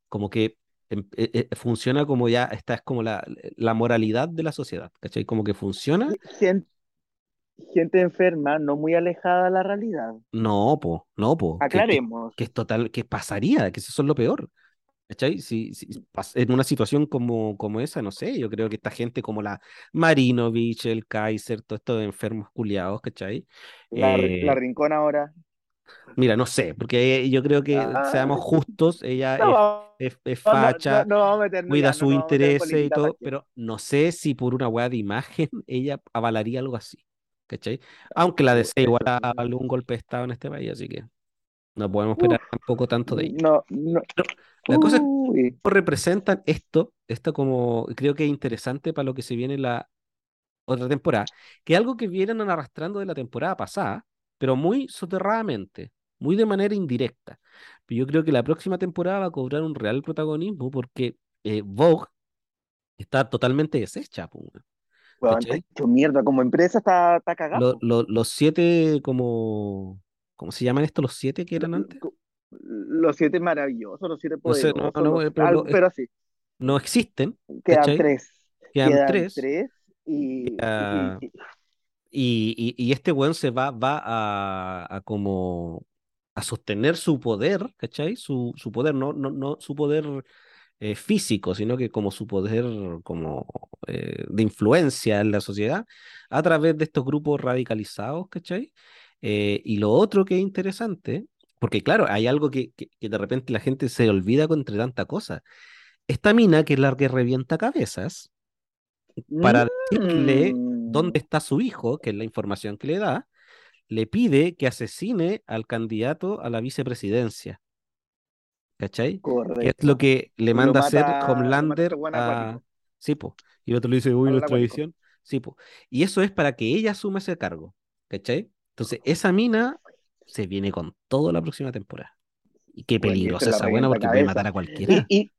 como que em- eh, eh, funciona como ya, esta es como la, la moralidad de la sociedad, ¿cachai? Como que funciona. Gente, gente enferma, no muy alejada de la realidad. No, po, no, po, que, que, Aclaremos. que es total, que pasaría, que eso es lo peor. ¿Cachai? Si, si en una situación como, como esa, no sé, yo creo que esta gente como la Marinovich, el Kaiser, todos estos enfermos culiados, ¿cachai? La, Eh, la rincón ahora. mira, no sé, porque yo creo que Ah, seamos justos, ella no, es, es, es no, no, facha, no meternos cuida no sus intereses y todo, pero no sé si por una weá de imagen ella avalaría algo así, ¿cachai? Aunque la DC igual dado un golpe de estado en este país, así que no podemos esperar Uf, tampoco tanto de ella. no, no. La cosa es Uy, representan esto, esto como creo que es interesante para lo que se viene la otra temporada, que es algo que vienen arrastrando de la temporada pasada, pero muy soterradamente, muy de manera indirecta. Pero yo creo que la próxima temporada va a cobrar un real protagonismo porque eh, Vogue está totalmente deshecha, po, hecho mierda. Como empresa está, está cagado. Lo- lo- los siete como, ¿cómo se llaman estos los siete que eran antes? Los siete maravillosos, los siete No sé, no, poderosos, no, los- pero, algo- pero sí, no existen, quedan ¿cachai? tres. Quedan Quedan tres. tres y, y- y- Y, y, y este weón se va, va a, a como a sostener su poder, ¿cachai? Su, su poder, no, no, no su poder eh, físico, sino que como su poder como eh, de influencia en la sociedad a través de estos grupos radicalizados, ¿cachai? Eh, y lo otro que es interesante, porque claro, hay algo que, que, que de repente la gente se olvida con entre tanta cosa. Esta mina, que es la que revienta cabezas, para decirle Mm, dónde está su hijo, que es la información que le da, le pide que asesine al candidato a la vicepresidencia. ¿Cachai? Que es correcto. lo que le manda a hacer Homelander a... Sí, po. Y el otro le dice, uy, nuestra visión. Sí, po. Y eso es para que ella asuma ese cargo. ¿Cachai? Entonces, esa mina se viene con toda la próxima temporada. Y qué Bueno, peligrosa la esa buena porque puede matar a cualquiera. y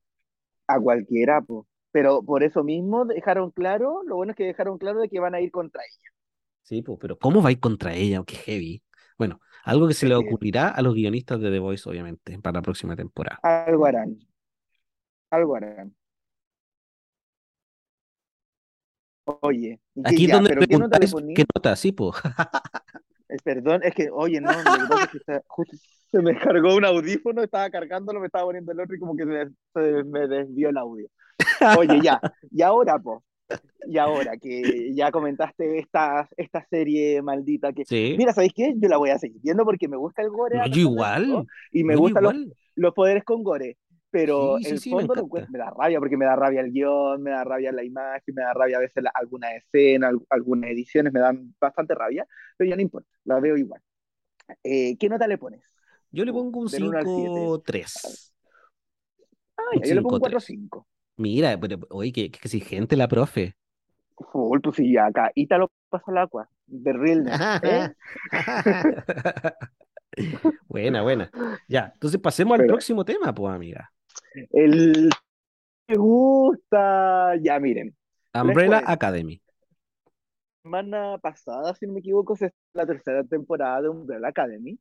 a cualquiera, po. Pero por eso mismo dejaron claro, lo bueno es que dejaron claro de que van a ir contra ella. Sí, pues, pero ¿cómo va a ir contra ella? Qué heavy. Bueno, algo que se le que ocurrirá a los guionistas de The Voice, obviamente, para la próxima temporada. algo harán. Algo harán. Oye, ¿y qué Aquí es donde ¿Pero qué nota le qué nota, sí, pues. Eh, Perdón, es que, oye, no, lo que pasa es que está- justo se me cargó un audífono, estaba cargándolo, me estaba poniendo el otro y como que se se me desvió el audio. Oye, ya, y ahora, po, y ahora que ya comentaste esta, esta serie maldita que, Sí. mira, ¿sabéis qué? Yo la voy a seguir viendo porque me gusta el gore No, yo igual. y me No, gustan los, los poderes con gore, pero Sí, sí, el me fondo lo me da rabia porque me da rabia el guion, me da rabia la imagen, me da rabia a veces la- alguna escena, al- algunas ediciones me dan bastante rabia, pero ya no importa, la veo igual. Eh, ¿qué nota le pones? Yo le pongo un del 1 al 7? 5-3. Ah, yo le pongo un 5-3. 4-5. Mira, pero, oye, qué, qué exigente la profe. Full, pues sí, acá. Ítalo pasa al agua. The realness, ¿eh? Buena, buena. Ya, entonces pasemos al Pero próximo tema, pues, amiga. el me gusta. Ya, miren. Umbrella cuento. Academy. semana pasada, si no me equivoco, es la tercera temporada de Umbrella Academy,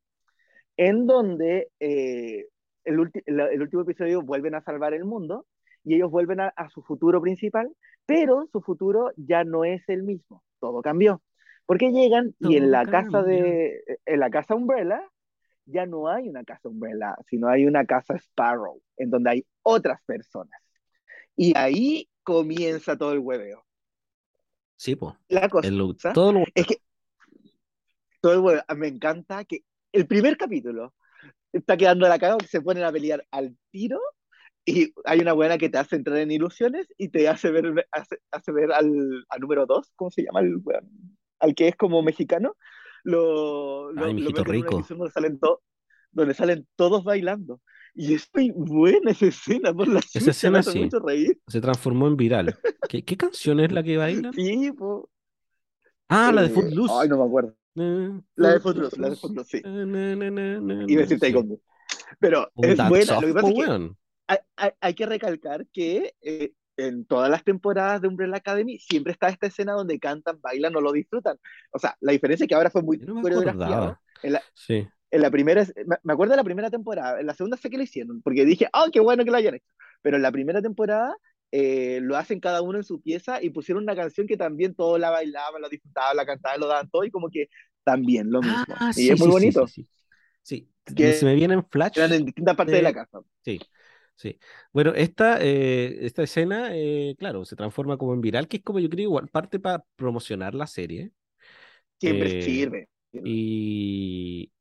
en donde eh, el, el- el último episodio vuelven a salvar el mundo y ellos vuelven a, a su futuro principal, pero su futuro ya no es el mismo, todo cambió. Porque llegan y en la casa de, en la casa Umbrella ya no hay una casa Umbrella, sino hay una casa Sparrow, en donde hay otras personas. Y ahí comienza todo el hueveo. Sí, pues. La cosa El, todo lo... es que todo el hueveo, me encanta que el primer capítulo está quedando la caga se ponen a pelear al tiro y hay una buena que te hace entrar en ilusiones y te hace ver, hace, hace ver al, al número dos, ¿cómo se llama? El al que es como mexicano, lo, lo, Ay, lo en una rico. donde salen, to- donde salen todos bailando. Y es muy buena esa escena, por la Esa escena sí. mucho reír. Se transformó en viral. ¿Qué, qué canción es la que bailan? Sí, po. Ah, la de Eh, Footloose. Ay, no me acuerdo. Eh, La de Footloose, la de Footloose, sí. Eh, na, na, na, na, Iba a na, decir sí. Taekwondo. Pero Un es buena. Soft, Lo que pasa po, es que. Hay, hay- hay que recalcar que eh, en todas las temporadas de Umbrella Academy siempre está esta escena donde cantan, bailan o lo disfrutan. O sea, la diferencia es que ahora fue muy no acordaba. En la, Sí. en la primera, me acuerdo de la primera temporada, en la segunda sé que lo hicieron, porque dije, ¡oh, qué bueno que lo hayan hecho! Pero en la primera temporada eh, lo hacen cada uno en su pieza y pusieron una canción que también todos la bailaban, la disfrutaban, la cantaban, lo daban todo y como que también lo mismo. Ah, y sí, es muy sí, bonito. sí, Que se me viene en flash. Eran en distintas partes de la de- casa. Sí, sí. Bueno, esta, eh, esta escena, eh, claro, se transforma como en viral, que es como yo creo igual parte para promocionar la serie. Siempre Eh, sirve. Y,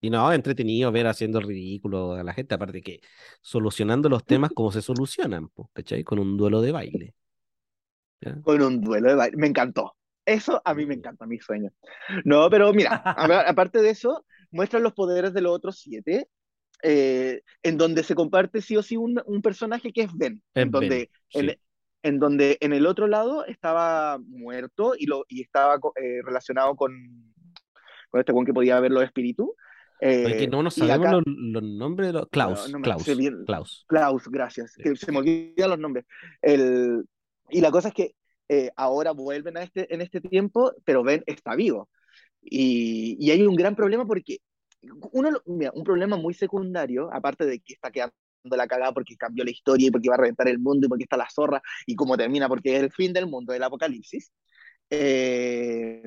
y no, entretenido ver haciendo el ridículo a la gente, aparte que solucionando los temas como se solucionan, ¿cachai? Con un duelo de baile. ¿ya? con un duelo de baile. Me encantó. Eso a mí me Sí. encanta, mi sueño. No, pero mira, aparte de eso, muestran los poderes de los otros siete, eh, en donde se comparte sí o sí un, un personaje que es Ben, Es en donde, Ben, en, sí. en donde en el otro lado estaba muerto y, lo, y estaba eh, relacionado con, con este con que podía ver los espíritus. Eh, no nos sabemos acá- los, los nombres de los... Klaus, no me Klaus, bien. Klaus. Klaus, gracias, Sí. que se me olvidan los nombres. El, y la cosa es que eh, ahora vuelven a este, en este tiempo, pero Ben está vivo. Y, y hay un gran problema porque uno, mira, un problema muy secundario, aparte de que está quedando la cagada porque cambió la historia y porque va a reventar el mundo y porque está la zorra y cómo termina porque es el fin del mundo, el apocalipsis. Eh,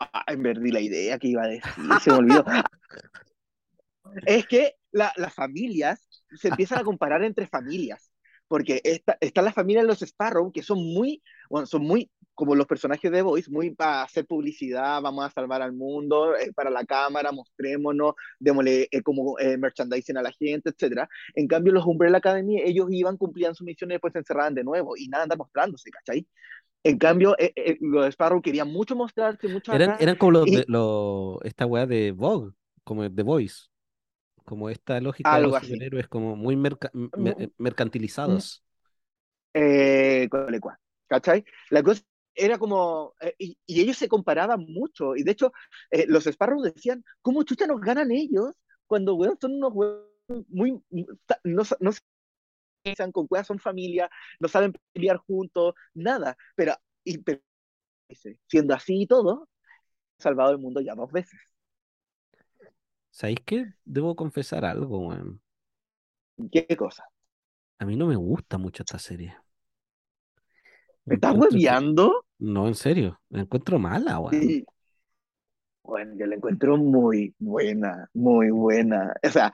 ah, perdí la idea que iba a decir, se me olvidó. es que la- las familias se empiezan a comparar entre familias, porque está, está la familia de los Sparrow, que son muy, bueno, son muy como los personajes de Voice, muy para hacer publicidad, vamos a salvar al mundo, eh, para la cámara, mostrémonos, démosle eh, como eh, merchandising a la gente, etcétera. En cambio, los Umbrella Academy, ellos iban, cumplían su misión y después se encerraban de nuevo, y nada anda mostrándose, ¿cachai? En cambio, eh, eh, los Sparrow querían mucho mostrarse, mucho Eran, acá, eran como los, y- de- los- esta weá de Vogue, como The Voice. Como esta lógica de los superhéroes como muy merca- mer- mercantilizados. eh, Colecua, ¿cachai? La cosa era como, eh, y, y ellos se comparaban mucho, y de hecho, eh, los Sparrow decían, ¿cómo chucha nos ganan ellos cuando, weón, son unos weón muy, no, sa- no se piensan con weas, son familia, no saben pelear juntos, nada, pero, y, pero, siendo así y todo, han salvado el mundo ya dos veces. ¿Sabéis qué? Debo confesar algo, weón. ¿Qué cosa? A mí no me gusta mucho esta serie. ¿Me estás hueveando? No, en serio. La encuentro mala, weón. Y, bueno, yo la encuentro muy buena, muy buena. O sea,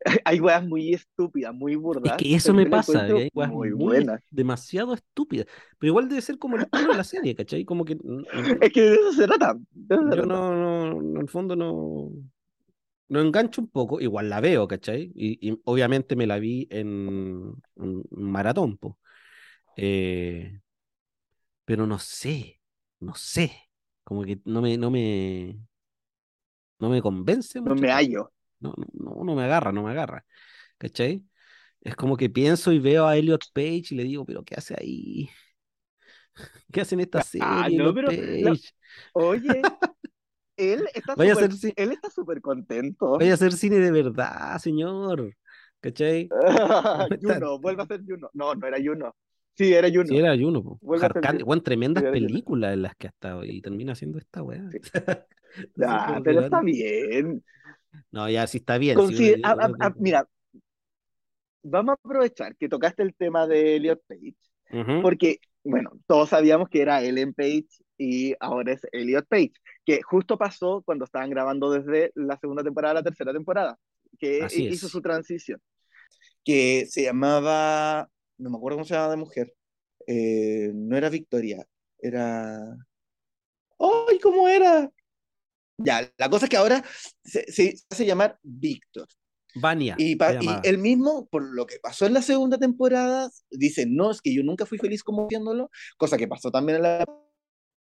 hay weas muy estúpidas, muy Es burdas. que eso me pasa, hay weas muy muy buenas. demasiado estúpidas. Pero igual debe ser como el tono de la serie, ¿cachai? Como que Es que de eso se trata. yo no, no, no, en el fondo no, no engancho un poco, igual la veo, ¿cachai? Y, y obviamente me la vi en, en maratón, po. Eh, pero no sé, no sé, como que no me, no me, no me convence No me hallo. No, no, no, no me agarra, no me agarra, ¿cachai? Es como que pienso y veo a Elliot Page y le digo, pero ¿qué hace ahí? ¿Qué hace en esta Ah, serie, no, Elliot pero Page? la- Oye, él está Vaya si- él está súper contento. Vaya a hacer cine de verdad, señor. ¿Cachai? Juno, vuelve a ser Juno. No, no era Juno. Sí, era Juno. Si era Juno, weón, tremendas Sí, películas en las que ha estado y termina haciendo esta weá. Sí. No Ah, pero está bien. No, ya sí está bien. sí, Consi- uno- a- uno a- a- tiene- mira, vamos a aprovechar que tocaste el tema de Elliot Page, porque, bueno, todos sabíamos que era Ellen Page y ahora es Elliot Page, que justo pasó cuando estaban grabando desde la segunda temporada a la tercera temporada, que Así hizo es. su transición. Que se llamaba, no me acuerdo cómo se llamaba de mujer, Eh, no era Victoria, era... ¡Ay, cómo era! Ya, la cosa es que ahora se, se hace llamar Víctor. Vania. Y, y él mismo, por lo que pasó en la segunda temporada, dice, no, es que yo nunca fui feliz como viéndolo, cosa que pasó también en la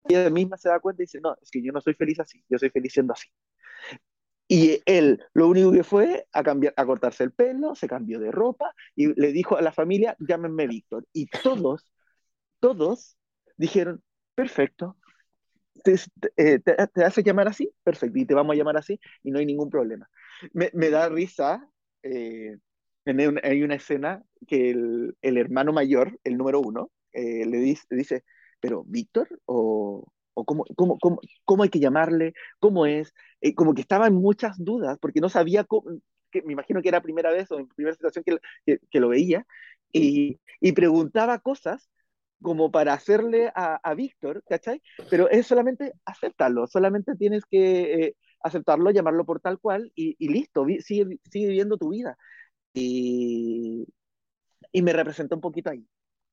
ella misma se da cuenta y dice, no, es que yo no soy feliz así, yo soy feliz siendo así. Y él lo único que fue a, cambiar, a cortarse el pelo, se cambió de ropa y le dijo a la familia, llámenme Víctor. Y todos, todos dijeron, perfecto, te, eh, te, llamar así, perfecto, y te vamos a llamar así y no hay ningún problema. Me, me da risa, eh, hay una escena que el, el, hermano mayor, el número uno, eh, le dice, dice, pero Víctor o, o cómo, cómo, cómo, cómo, hay que llamarle, cómo es, eh, como que estaba en muchas dudas, porque no sabía cómo, que me imagino que era primera vez o en primera situación que, que, que lo veía, y, y, preguntaba cosas como para hacerle a, a Víctor, ¿cachai? Pero es solamente aceptarlo, solamente tienes que eh, aceptarlo, llamarlo por tal cual y, y listo, sigue, sigue viviendo tu vida. Y, y me representó un poquito ahí,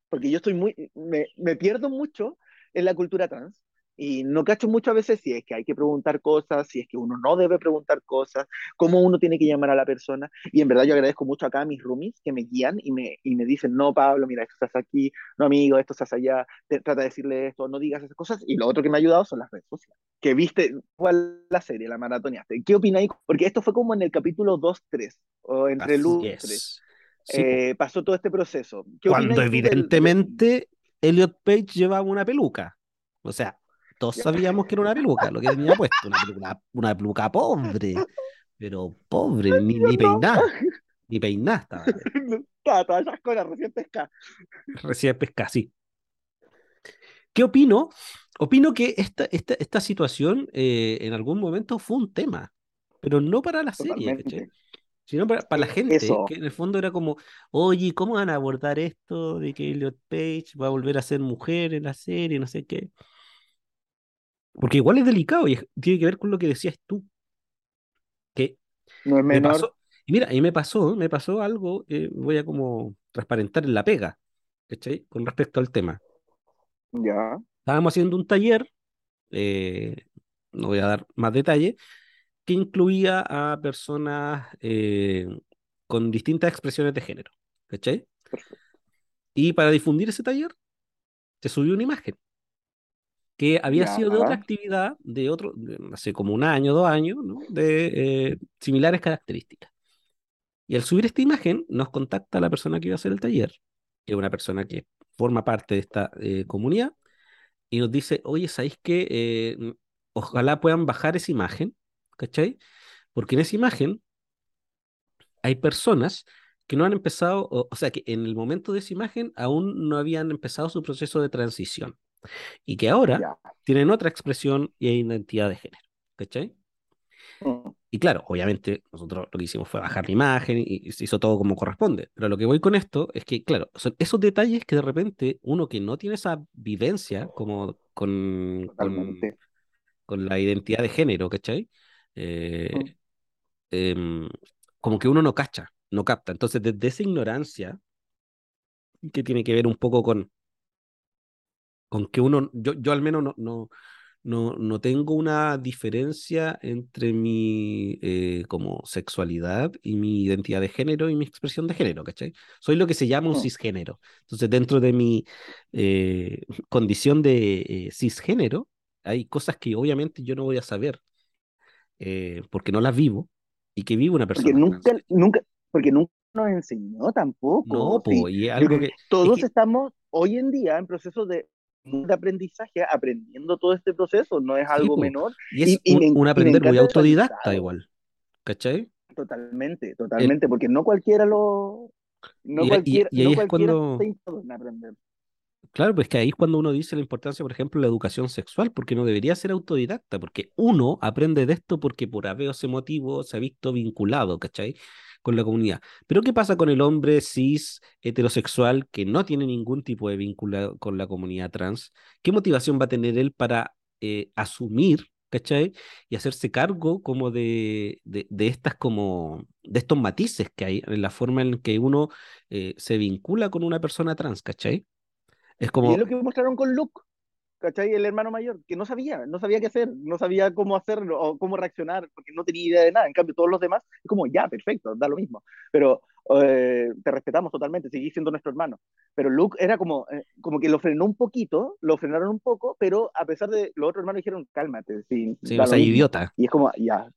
porque yo estoy muy, me, me pierdo mucho en la cultura trans, y no cacho mucho a veces si es que hay que preguntar cosas, si es que uno no debe preguntar cosas, cómo uno tiene que llamar a la persona. Y en verdad yo agradezco mucho acá a mis roomies que me guían y me, y me dicen, no, Pablo, mira, esto estás aquí, no, amigo, esto estás allá, trata de decirle esto, no digas esas cosas. Y lo otro que me ha ayudado son las redes sociales. Que viste, ¿cuál la serie, la maratoneaste? ¿Qué opináis? Porque esto fue como en el capítulo 2-3, o entre el 3. Eh, pasó todo este proceso. Cuando evidentemente Elliot Page llevaba una peluca. O sea, todos sabíamos que era una peluca, lo que tenía puesto, una peluca, una peluca pobre, pero pobre, ni, ni peinada, ni peinada estaba. Estaba todas esas cosas, recién pesca. Recién pesca, sí. ¿Qué opino? Opino que esta, esta, esta situación eh, en algún momento fue un tema, pero no para la serie, sino para, para, la gente, que en el fondo era como, oye, ¿cómo van a abordar esto de que Elliot Page va a volver a ser mujer en la serie, no sé qué? Porque igual es delicado y tiene que ver con lo que decías tú. Que no es menor. Me pasó, y mira, y me pasó, me pasó algo que voy a como transparentar en la pega, ¿cachai? Con respecto al tema. Ya. Estábamos haciendo un taller, eh, no voy a dar más detalles, que incluía a personas eh, con distintas expresiones de género, ¿cachai? Y para difundir ese taller, se subió una imagen que había sido de otra actividad, de otro, hace como un año, dos años, ¿no? de eh, similares características. Y al subir esta imagen, nos contacta la persona que iba a hacer el taller, que es una persona que forma parte de esta eh, comunidad, y nos dice, oye, ¿sabéis qué? Eh, ojalá puedan bajar esa imagen, ¿cachai? Porque en esa imagen hay personas que no han empezado, o, o sea, que en el momento de esa imagen aún no habían empezado su proceso de transición y que ahora tienen otra expresión y identidad de género. ¿Cachai? Mm. Y claro, obviamente nosotros lo que hicimos fue bajar la imagen y, se hizo todo como corresponde. Pero lo que voy con esto es que, claro, son esos detalles que de repente uno que no tiene esa vivencia como con, con, la identidad de género, ¿cachai? Eh, mm. em, como que uno no cacha, no capta. Entonces, desde esa ignorancia, que tiene que ver un poco con, con que uno, yo, yo al menos no, no, no, no tengo una diferencia entre mi eh, como sexualidad y mi identidad de género y mi expresión de género, ¿cachai? Soy lo que se llama un oh. cisgénero. Entonces, dentro de mi eh, condición de eh, cisgénero, hay cosas que obviamente yo no voy a saber porque no las vivo y que vivo una persona. Porque nunca, nunca, porque nunca nos enseñó tampoco. No, pues, y algo que... Todos estamos hoy en día en proceso de de aprendizaje aprendiendo todo este proceso, no es algo menor. Y es un, aprender muy autodidacta igual, ¿cachai? Totalmente, totalmente, porque no cualquiera lo... No y, cualquiera, y, ahí es cuando... aprender. Claro, pues que ahí es cuando uno dice la importancia, por ejemplo, de la educación sexual, porque no debería ser autodidacta, porque uno aprende de esto porque por haber ese motivo se ha visto vinculado, ¿cachai? Con la comunidad. Pero ¿qué pasa con el hombre cis heterosexual que no tiene ningún tipo de vínculo con la comunidad trans? ¿Qué motivación va a tener él para eh, asumir, ¿cachai? Y hacerse cargo como de, de, estas como, de estos matices que hay en la forma en que uno eh, se vincula con una persona trans, ¿cachai? Es como... Y es lo que mostraron con Luke. ¿Cachai? El hermano mayor, que no sabía, no sabía qué hacer, no sabía cómo hacerlo o cómo reaccionar, porque no tenía idea de nada. En cambio, todos los demás, es como, ya, perfecto, da lo mismo. Pero eh, te respetamos totalmente, seguís siendo nuestro hermano. Pero Luke era como, eh, como que lo frenó un poquito, lo frenaron un poco, pero a pesar de los otros hermanos dijeron, cálmate. Sí, sí o sea, idiota. Y es como, ya,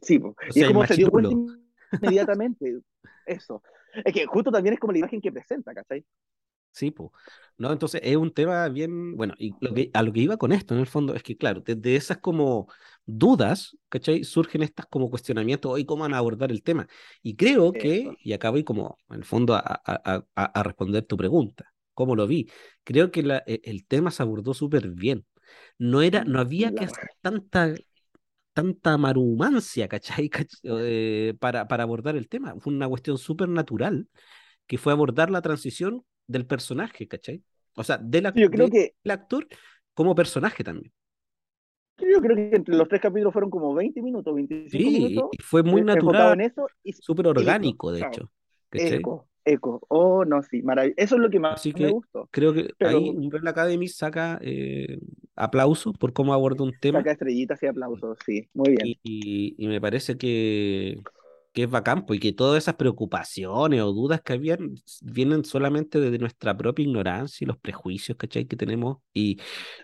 sí, y es como se dio cuenta inmediatamente, eso. Es que justo también es como la imagen que presenta, ¿cachai? Sí, pues. ¿no? Entonces es un tema bien, bueno, y lo que, a lo que iba con esto en el fondo es que, claro, desde esas como dudas, ¿cachai? Surgen estas como cuestionamientos, hoy cómo van a abordar el tema. Y creo que, y acá voy como, en el fondo, a, a, a, responder tu pregunta, ¿cómo lo vi? Creo que la, e, el tema se abordó súper bien. No, era, no había que hacer tanta tanta marumancia, ¿cachai? Eh, para, para abordar el tema. Fue una cuestión súper natural que fue abordar la transición del personaje, ¿cachai? O sea, del actor, yo creo que... el actor como personaje también. Yo creo que entre los tres capítulos fueron como 20 minutos, 25 sí, minutos. Y fue muy natural, en eso súper orgánico, de hecho. Eco, eco. Oh, no, sí, maravilloso. Eso es lo que más me gustó. Creo que ahí Umbrella Academy saca eh, aplausos por cómo aborda un tema. Saca estrellitas y aplausos, sí, muy bien. Y, y me parece que, que es bacán, pues, y que todas esas preocupaciones o dudas que habían vienen solamente de nuestra propia ignorancia y los prejuicios, ¿cachai? que tenemos y,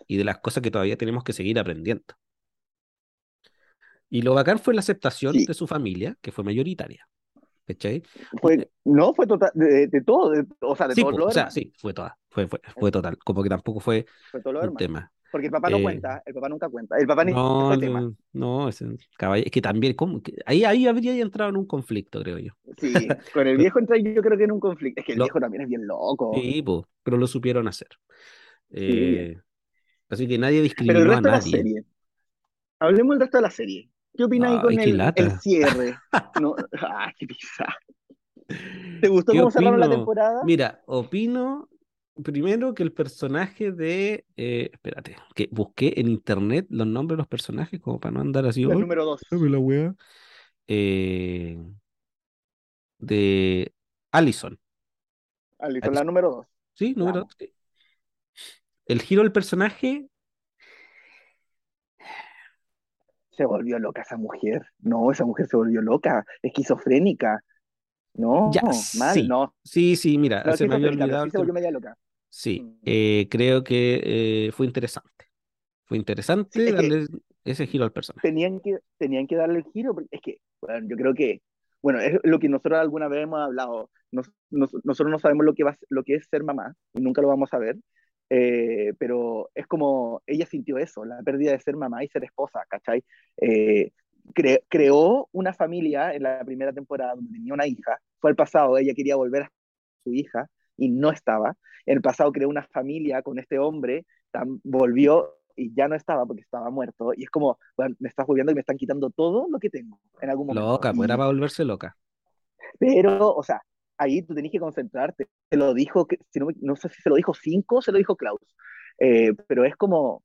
y de las cosas que todavía tenemos que seguir aprendiendo. Y lo bacán fue la aceptación de su familia, que fue mayoritaria. ¿Cachai? Fue, no, fue total, de, todo, o sea, de sí, todo o sea, sí, fue toda, fue, fue, fue total, como que tampoco fue, fue todo un tema. Porque el papá no eh, cuenta, el papá nunca cuenta. El papá ni no, el tema. No, es, es que también, ¿cómo? ahí, ahí habría entrado en un conflicto, creo yo. Sí, con el viejo entra yo creo que en un conflicto. Es que el viejo también es bien loco. Sí, pero lo supieron hacer. Eh, así que nadie discriminó pero el resto a nadie. De la serie. Hablemos del resto de la serie. ¿Qué opinas ahí con el, el, cierre? no, ah, qué pisa. ¿Te gustó cómo cerraron la temporada? Mira, opino primero que el personaje de. Eh, espérate, que busqué en internet los nombres de los personajes como para no andar así. El número dos. La eh, de Allison. Allison, la número dos. Sí, número dos. El giro del personaje. Se volvió loca esa mujer. No, esa mujer se volvió loca, esquizofrénica. No, ya, mal, sí. no. Sí, sí, mira, se me había olvidado. Sí se volvió media loca. Sí, mm. eh, creo que eh, fue interesante. Fue interesante darle ese giro al personaje. Tenían que, tenían que darle el giro, es que, bueno, yo creo que, bueno, es lo que nosotros alguna vez hemos hablado. nosotros no sabemos lo que, va, lo que es ser mamá y nunca lo vamos a ver, eh, pero es como ella sintió eso, la pérdida de ser mamá y ser esposa, ¿cachai? creó una familia en la primera temporada donde tenía una hija, fue al pasado, ella quería volver a su hija y no estaba. En el pasado creó una familia con este hombre, tan, volvió y ya no estaba porque estaba muerto. Y es como, bueno, me estás volviendo y me están quitando todo lo que tengo en algún momento. Loca, pues era para volverse loca. Pero, o sea, ahí tú tenés que concentrarte. Se lo dijo, si no, no sé si se lo dijo cinco se lo dijo Klaus. Eh, pero es como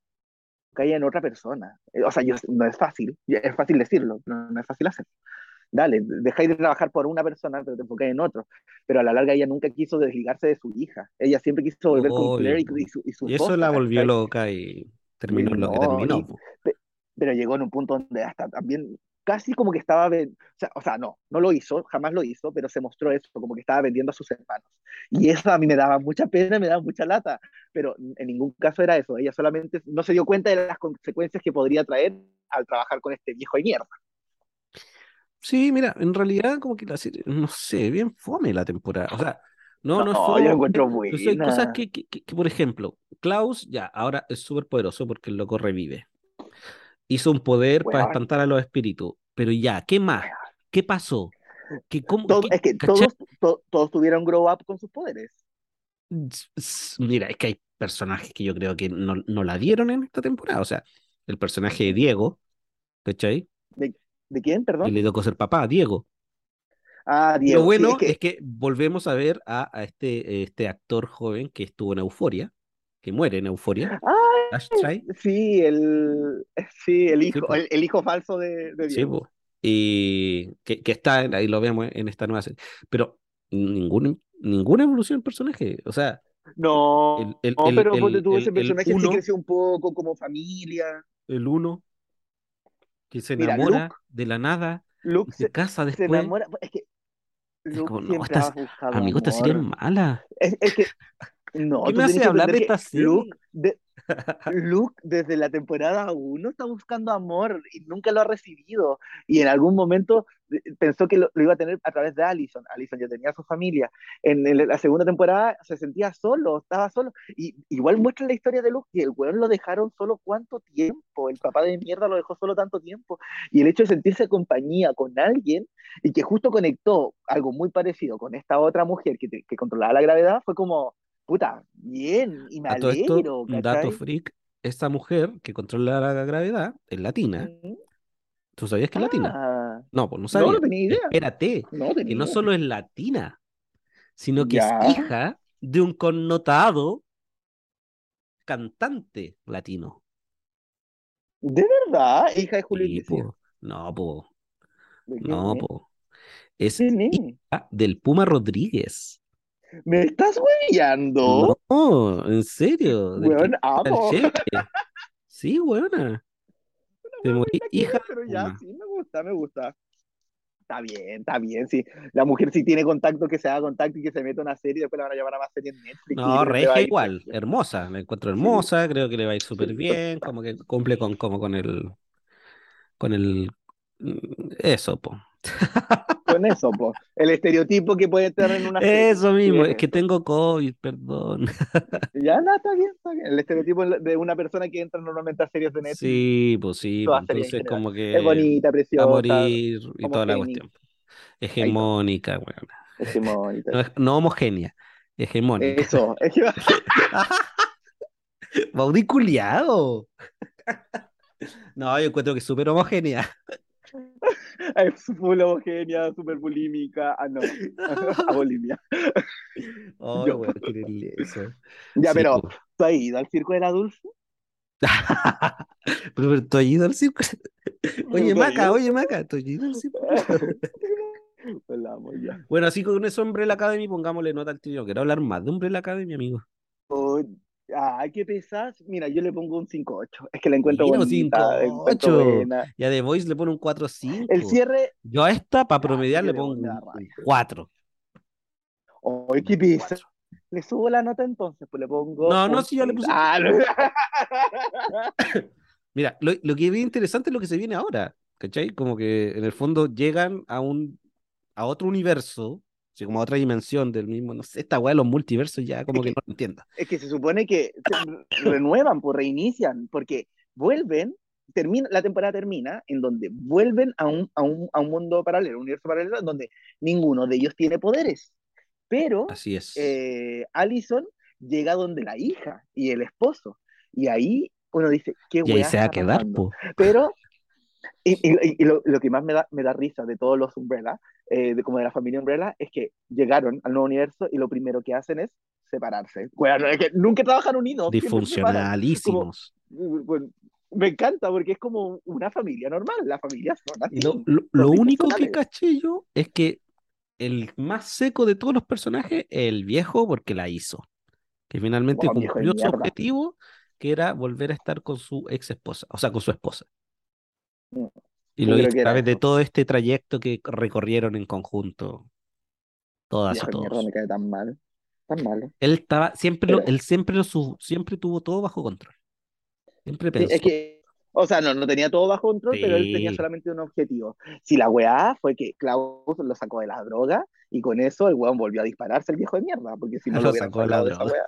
caía en otra persona. Eh, o sea, yo, no es fácil, es fácil decirlo, no, no es fácil hacerlo dale, dejáis de trabajar por una persona, pero te enfocáis en otro. Pero a la larga ella nunca quiso desligarse de su hija. Ella siempre quiso volver con Claire y, su, y su Y eso la volvió loca y terminó lo que terminó. pero llegó en un punto donde hasta también casi como que estaba, o sea, no, no lo hizo, jamás lo hizo, pero se mostró eso, como que estaba vendiendo a sus hermanos. Y eso a mí me daba mucha pena, me daba mucha lata, pero en ningún caso era eso, ella solamente no se dio cuenta de las consecuencias que podría traer al trabajar con este viejo de mierda. Sí, mira, en realidad como que la serie, no sé, bien fome la temporada. O sea, no, no, es fome. yo encuentro muy hay cosas que, que, que, por ejemplo, Klaus ya, ahora es súper poderoso porque el loco revive. Hizo un poder para espantar a los espíritus. Pero ya, ¿qué más? ¿Qué pasó? ¿Qué, cómo, es que todos, todos tuvieron grow up con sus poderes. Mira, es que hay personajes que yo creo que no, no la dieron en esta temporada. O sea, el personaje de Diego, ¿cachai? ¿De quién, perdón? Y le tocó ser papá, Diego. Ah, Diego. Lo bueno es, que... volvemos a ver a, este, este actor joven que estuvo en Euforia, que muere en Euforia. Ah, sí, el, sí, el hijo, el, hijo falso de, Diego. Sí, y que, que, está, ahí lo vemos en esta nueva serie. Pero ningún, ninguna evolución del personaje, o sea. No, el, no pero tú ese personaje sí creció un poco como familia. El uno, que se enamora de la nada, Luke se, casa después. Se enamora, es que Luke como, no, estás- Amigo, esta serie es mala. Es, es que, no, ¿Qué tú me hace que hablar de esta serie? Luke, de- Luke desde la temporada 1 está buscando amor y nunca lo ha recibido. Y en algún momento eh, pensó que lo, lo iba a tener a través de Allison. Allison ya tenía su familia. En, la segunda temporada se sentía solo, estaba solo. Y igual muestra la historia de Luke, que el weón lo dejaron solo cuánto tiempo. El papá de mierda lo dejó solo tanto tiempo. Y el hecho de sentirse compañía con alguien y que justo conectó algo muy parecido con esta otra mujer que, te- que controlaba la gravedad, fue como, puta, bien, y me A esto, alegro, un dato freak, esta mujer que controla la gravedad es latina. Mm. ¿Tú sabías que es latina? Ah, No, pues no sabía. no tenía idea. Espérate, No que no solo es latina, sino que Ya. es hija de un connotado cantante latino. ¿De verdad? ¿Hija de Julio Iglesias? No, po. ¿De quién No, po. Es ¿Quién es? hija del Puma Rodríguez. ¿Me estás hueveando? No, en serio. Weón, amo. Sí, buena. Te morí, hija pero ya, sí, me gusta, me gusta. Está bien, está bien, sí. La mujer sí tiene contacto, que se haga contacto y que se meta una serie y después la van a llevar a más serie en Netflix. No, regia igual, bien. hermosa, la encuentro Sí, hermosa, creo que le va a ir súper sí. bien, como que cumple con, como con el, con el, eso, po. Con eso, po. El estereotipo que puede estar en una. Eso mismo, es es que tengo COVID, perdón. Ya, no, está bien, está bien. El estereotipo de una persona que entra normalmente a series de Netflix, Sí, pues sí, pues entonces general. como Es que bonita, va a preciosa, morir y toda la cuestión. Hegemónica, weón. Hegemónica. No, es- no homogénea, hegemónica. Eso, es culiao. No, yo encuentro que es súper homogénea. es full homogénea, súper bulímica. Ah, no, a Bolivia. Ay, Yo. qué eso. Ya, Sí, pero. ¿tú has ido al circo de la Dulce? pero, pero tú has ido al circo. Oye, ¿Tú has Maca, oye, Maca, tú has ido al circo. La. Bueno, así con eso Umbrella Academy, pongámosle nota al tiro. Quiero hablar más de Umbrella Academy, amigo. Ay, qué pesas. Mira, yo le pongo un 5-8. Es que la encuentro Mira, bonita, la 5-8. encuentro buena. Y a The Voice le pone un 4-5. El cierre, Yo a esta, para Ah, promediar, sí le pongo un rabia. 4. ay, qué pesa. Le subo la nota entonces, pues le pongo. No, no, sí, ya le puse- Ah, no. Mira, lo, lo que es bien interesante es lo que se viene ahora, ¿cachai? Como que en el fondo llegan a un a otro universo, así como otra dimensión del mismo, no sé, esta weá de los multiversos ya como que no lo entiendo. Es que se supone que renuevan, pues reinician, porque vuelven, termina, la temporada termina en donde vuelven a un, a un, a un mundo paralelo, un universo paralelo, en donde ninguno de ellos tiene poderes. Pero Así es. eh, Allison llega donde la hija y el esposo. Y ahí uno dice, ¿qué y ahí weá se va a quedar, po. Pero, y, y- y lo, lo que más me da, me da risa de todos los Umbrella, eh, de, como de la familia Umbrella, es que llegaron al nuevo universo y lo primero que hacen es separarse. Bueno, es que nunca trabajan unidos. Disfuncionalísimos. Bueno, me encanta porque es como una familia normal. Las familias son así. Lo, lo- único que caché yo es que el más seco de todos los personajes es el viejo porque la hizo. Que finalmente Oh, cumplió su mierda. objetivo, que era volver a estar con su ex esposa, o sea, con su esposa. Y lo que a través de todo este trayecto que recorrieron en conjunto. Todas mierda todos. me cae tan mal. Tan malo. Él estaba, siempre lo, él siempre lo su- siempre tuvo todo bajo control. Siempre Sí, pensó. es que, o sea, no, no tenía todo bajo control, pero él tenía solamente un objetivo. Si la weá fue que Klaus lo sacó de la droga y con eso el weón volvió a dispararse el viejo de mierda, porque si no Lo lo sacó de la de esa droga. weá.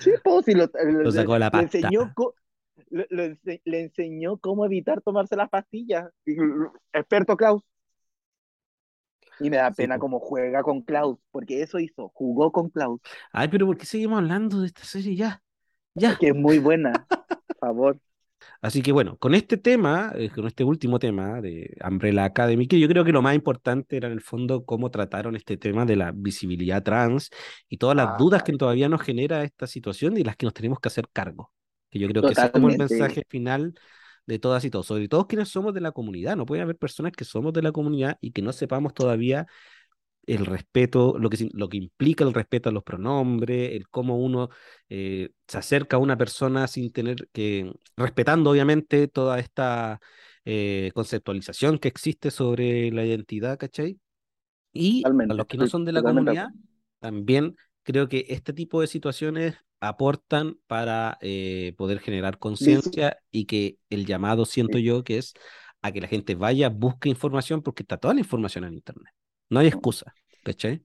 Sí, pues, si lo, Lo sacó de la le pasta. enseñó, co- le, le ense- le enseñó cómo evitar tomarse las pastillas. Experto Klaus. Y me da Sí, pena po. cómo juega con Klaus, porque eso hizo, jugó con Klaus, Ay, pero ¿por qué seguimos hablando de esta serie ya? Ya. que es muy buena. Por favor. Así que bueno, con este tema, eh, con este último tema de Umbrella Academy, que yo creo que lo más importante era en el fondo cómo trataron este tema de la visibilidad trans y todas las Ah, dudas que todavía nos genera esta situación y las que nos tenemos que hacer cargo. Que yo creo que ese es como el mensaje final de todas y todos, sobre todo quienes somos de la comunidad. No puede haber personas que somos de la comunidad y que no sepamos todavía el respeto, lo que, lo que implica el respeto a los pronombres, el cómo uno eh, se acerca a una persona sin tener que, respetando obviamente toda esta eh, conceptualización que existe sobre la identidad, ¿cachai? Y Totalmente, a los que no son de la totalmente comunidad, también creo que este tipo de situaciones aportan para eh, poder generar conciencia y que el llamado, siento yo, que es a que la gente vaya, busque información, porque está toda la información en Internet. No hay excusa, ¿cachai?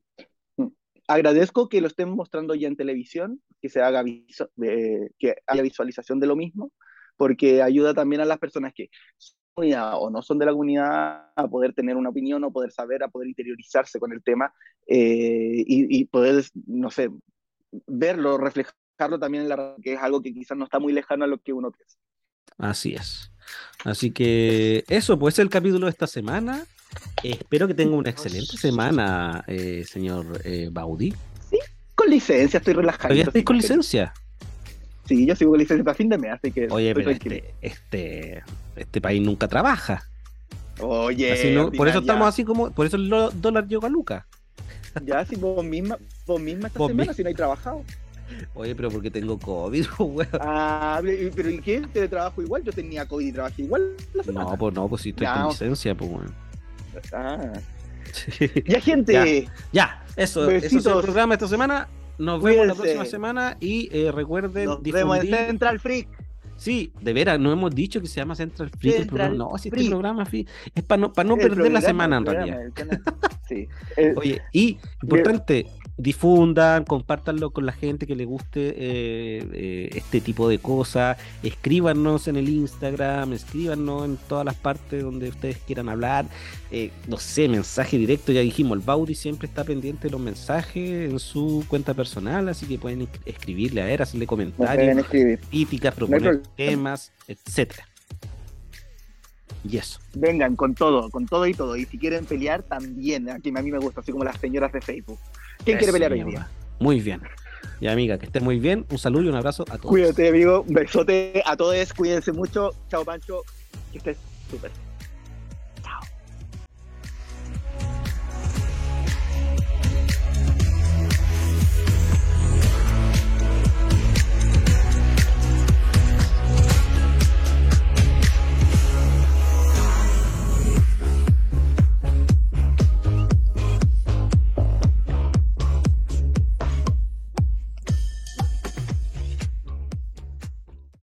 agradezco que lo estén mostrando ya en televisión, que se haga eh, que haya visualización de lo mismo, porque ayuda también a las personas que son o no son de la comunidad a poder tener una opinión o poder saber, a poder interiorizarse con el tema eh, y, y poder, no sé, verlo, también en la que es algo que quizás no está muy lejano a lo que uno piensa. Así es. Así que eso, pues es el capítulo de esta semana. Espero que tenga una excelente semana, eh, señor eh, Baudi. Con licencia, estoy relajado. ¿Todavía estáis con licencia? Sí, yo sigo con licencia para fin de mes, así que Oye, estoy pero este, este, este país nunca trabaja. Oye, Así no- por eso estamos así como, por eso el dólar llegó a Luca. Ya, si vos misma, vos misma esta Vos semana, mi- si no hay trabajado. Oye, pero porque tengo COVID, weón. Ah, pero ¿y qué? ¿Teletrabajo igual? Yo tenía COVID y trabajé igual la. No, pues no, pues sí estoy con licencia, pues weón. Ah. Sí. Ya, gente. Ya, eso, eso es el Besitos. programa esta semana. Nos vemos la próxima semana y eh, recuerden Nos vemos en. Central Freak. Sí, de veras, no hemos dicho que se llama Central Freak el Central programa. No, si este programa es para no, pa no El perder la semana en el realidad. el. Sí. Oye, y importante, difundan, compártanlo con la gente que le guste eh, eh, este tipo de cosas, escríbanos en el Instagram, escríbanos en todas las partes donde ustedes quieran hablar, eh, no sé, mensaje directo, ya dijimos, el Baudi siempre está pendiente de los mensajes en su cuenta personal, así que pueden esc- escribirle a él, hacerle comentarios, críticas, proponer problema. temas, etcétera. Y eso. Vengan con todo, con todo y todo. Y si quieren pelear, también. Aquí a mí me gusta, así como las señoras de Facebook. ¿Quién quiere pelear hoy día? Muy bien. Y amiga, que estén muy bien. Un saludo y un abrazo a todos. Cuídate, amigo. Un besote a todos. Cuídense mucho. Chao, Pancho. Que estés súper.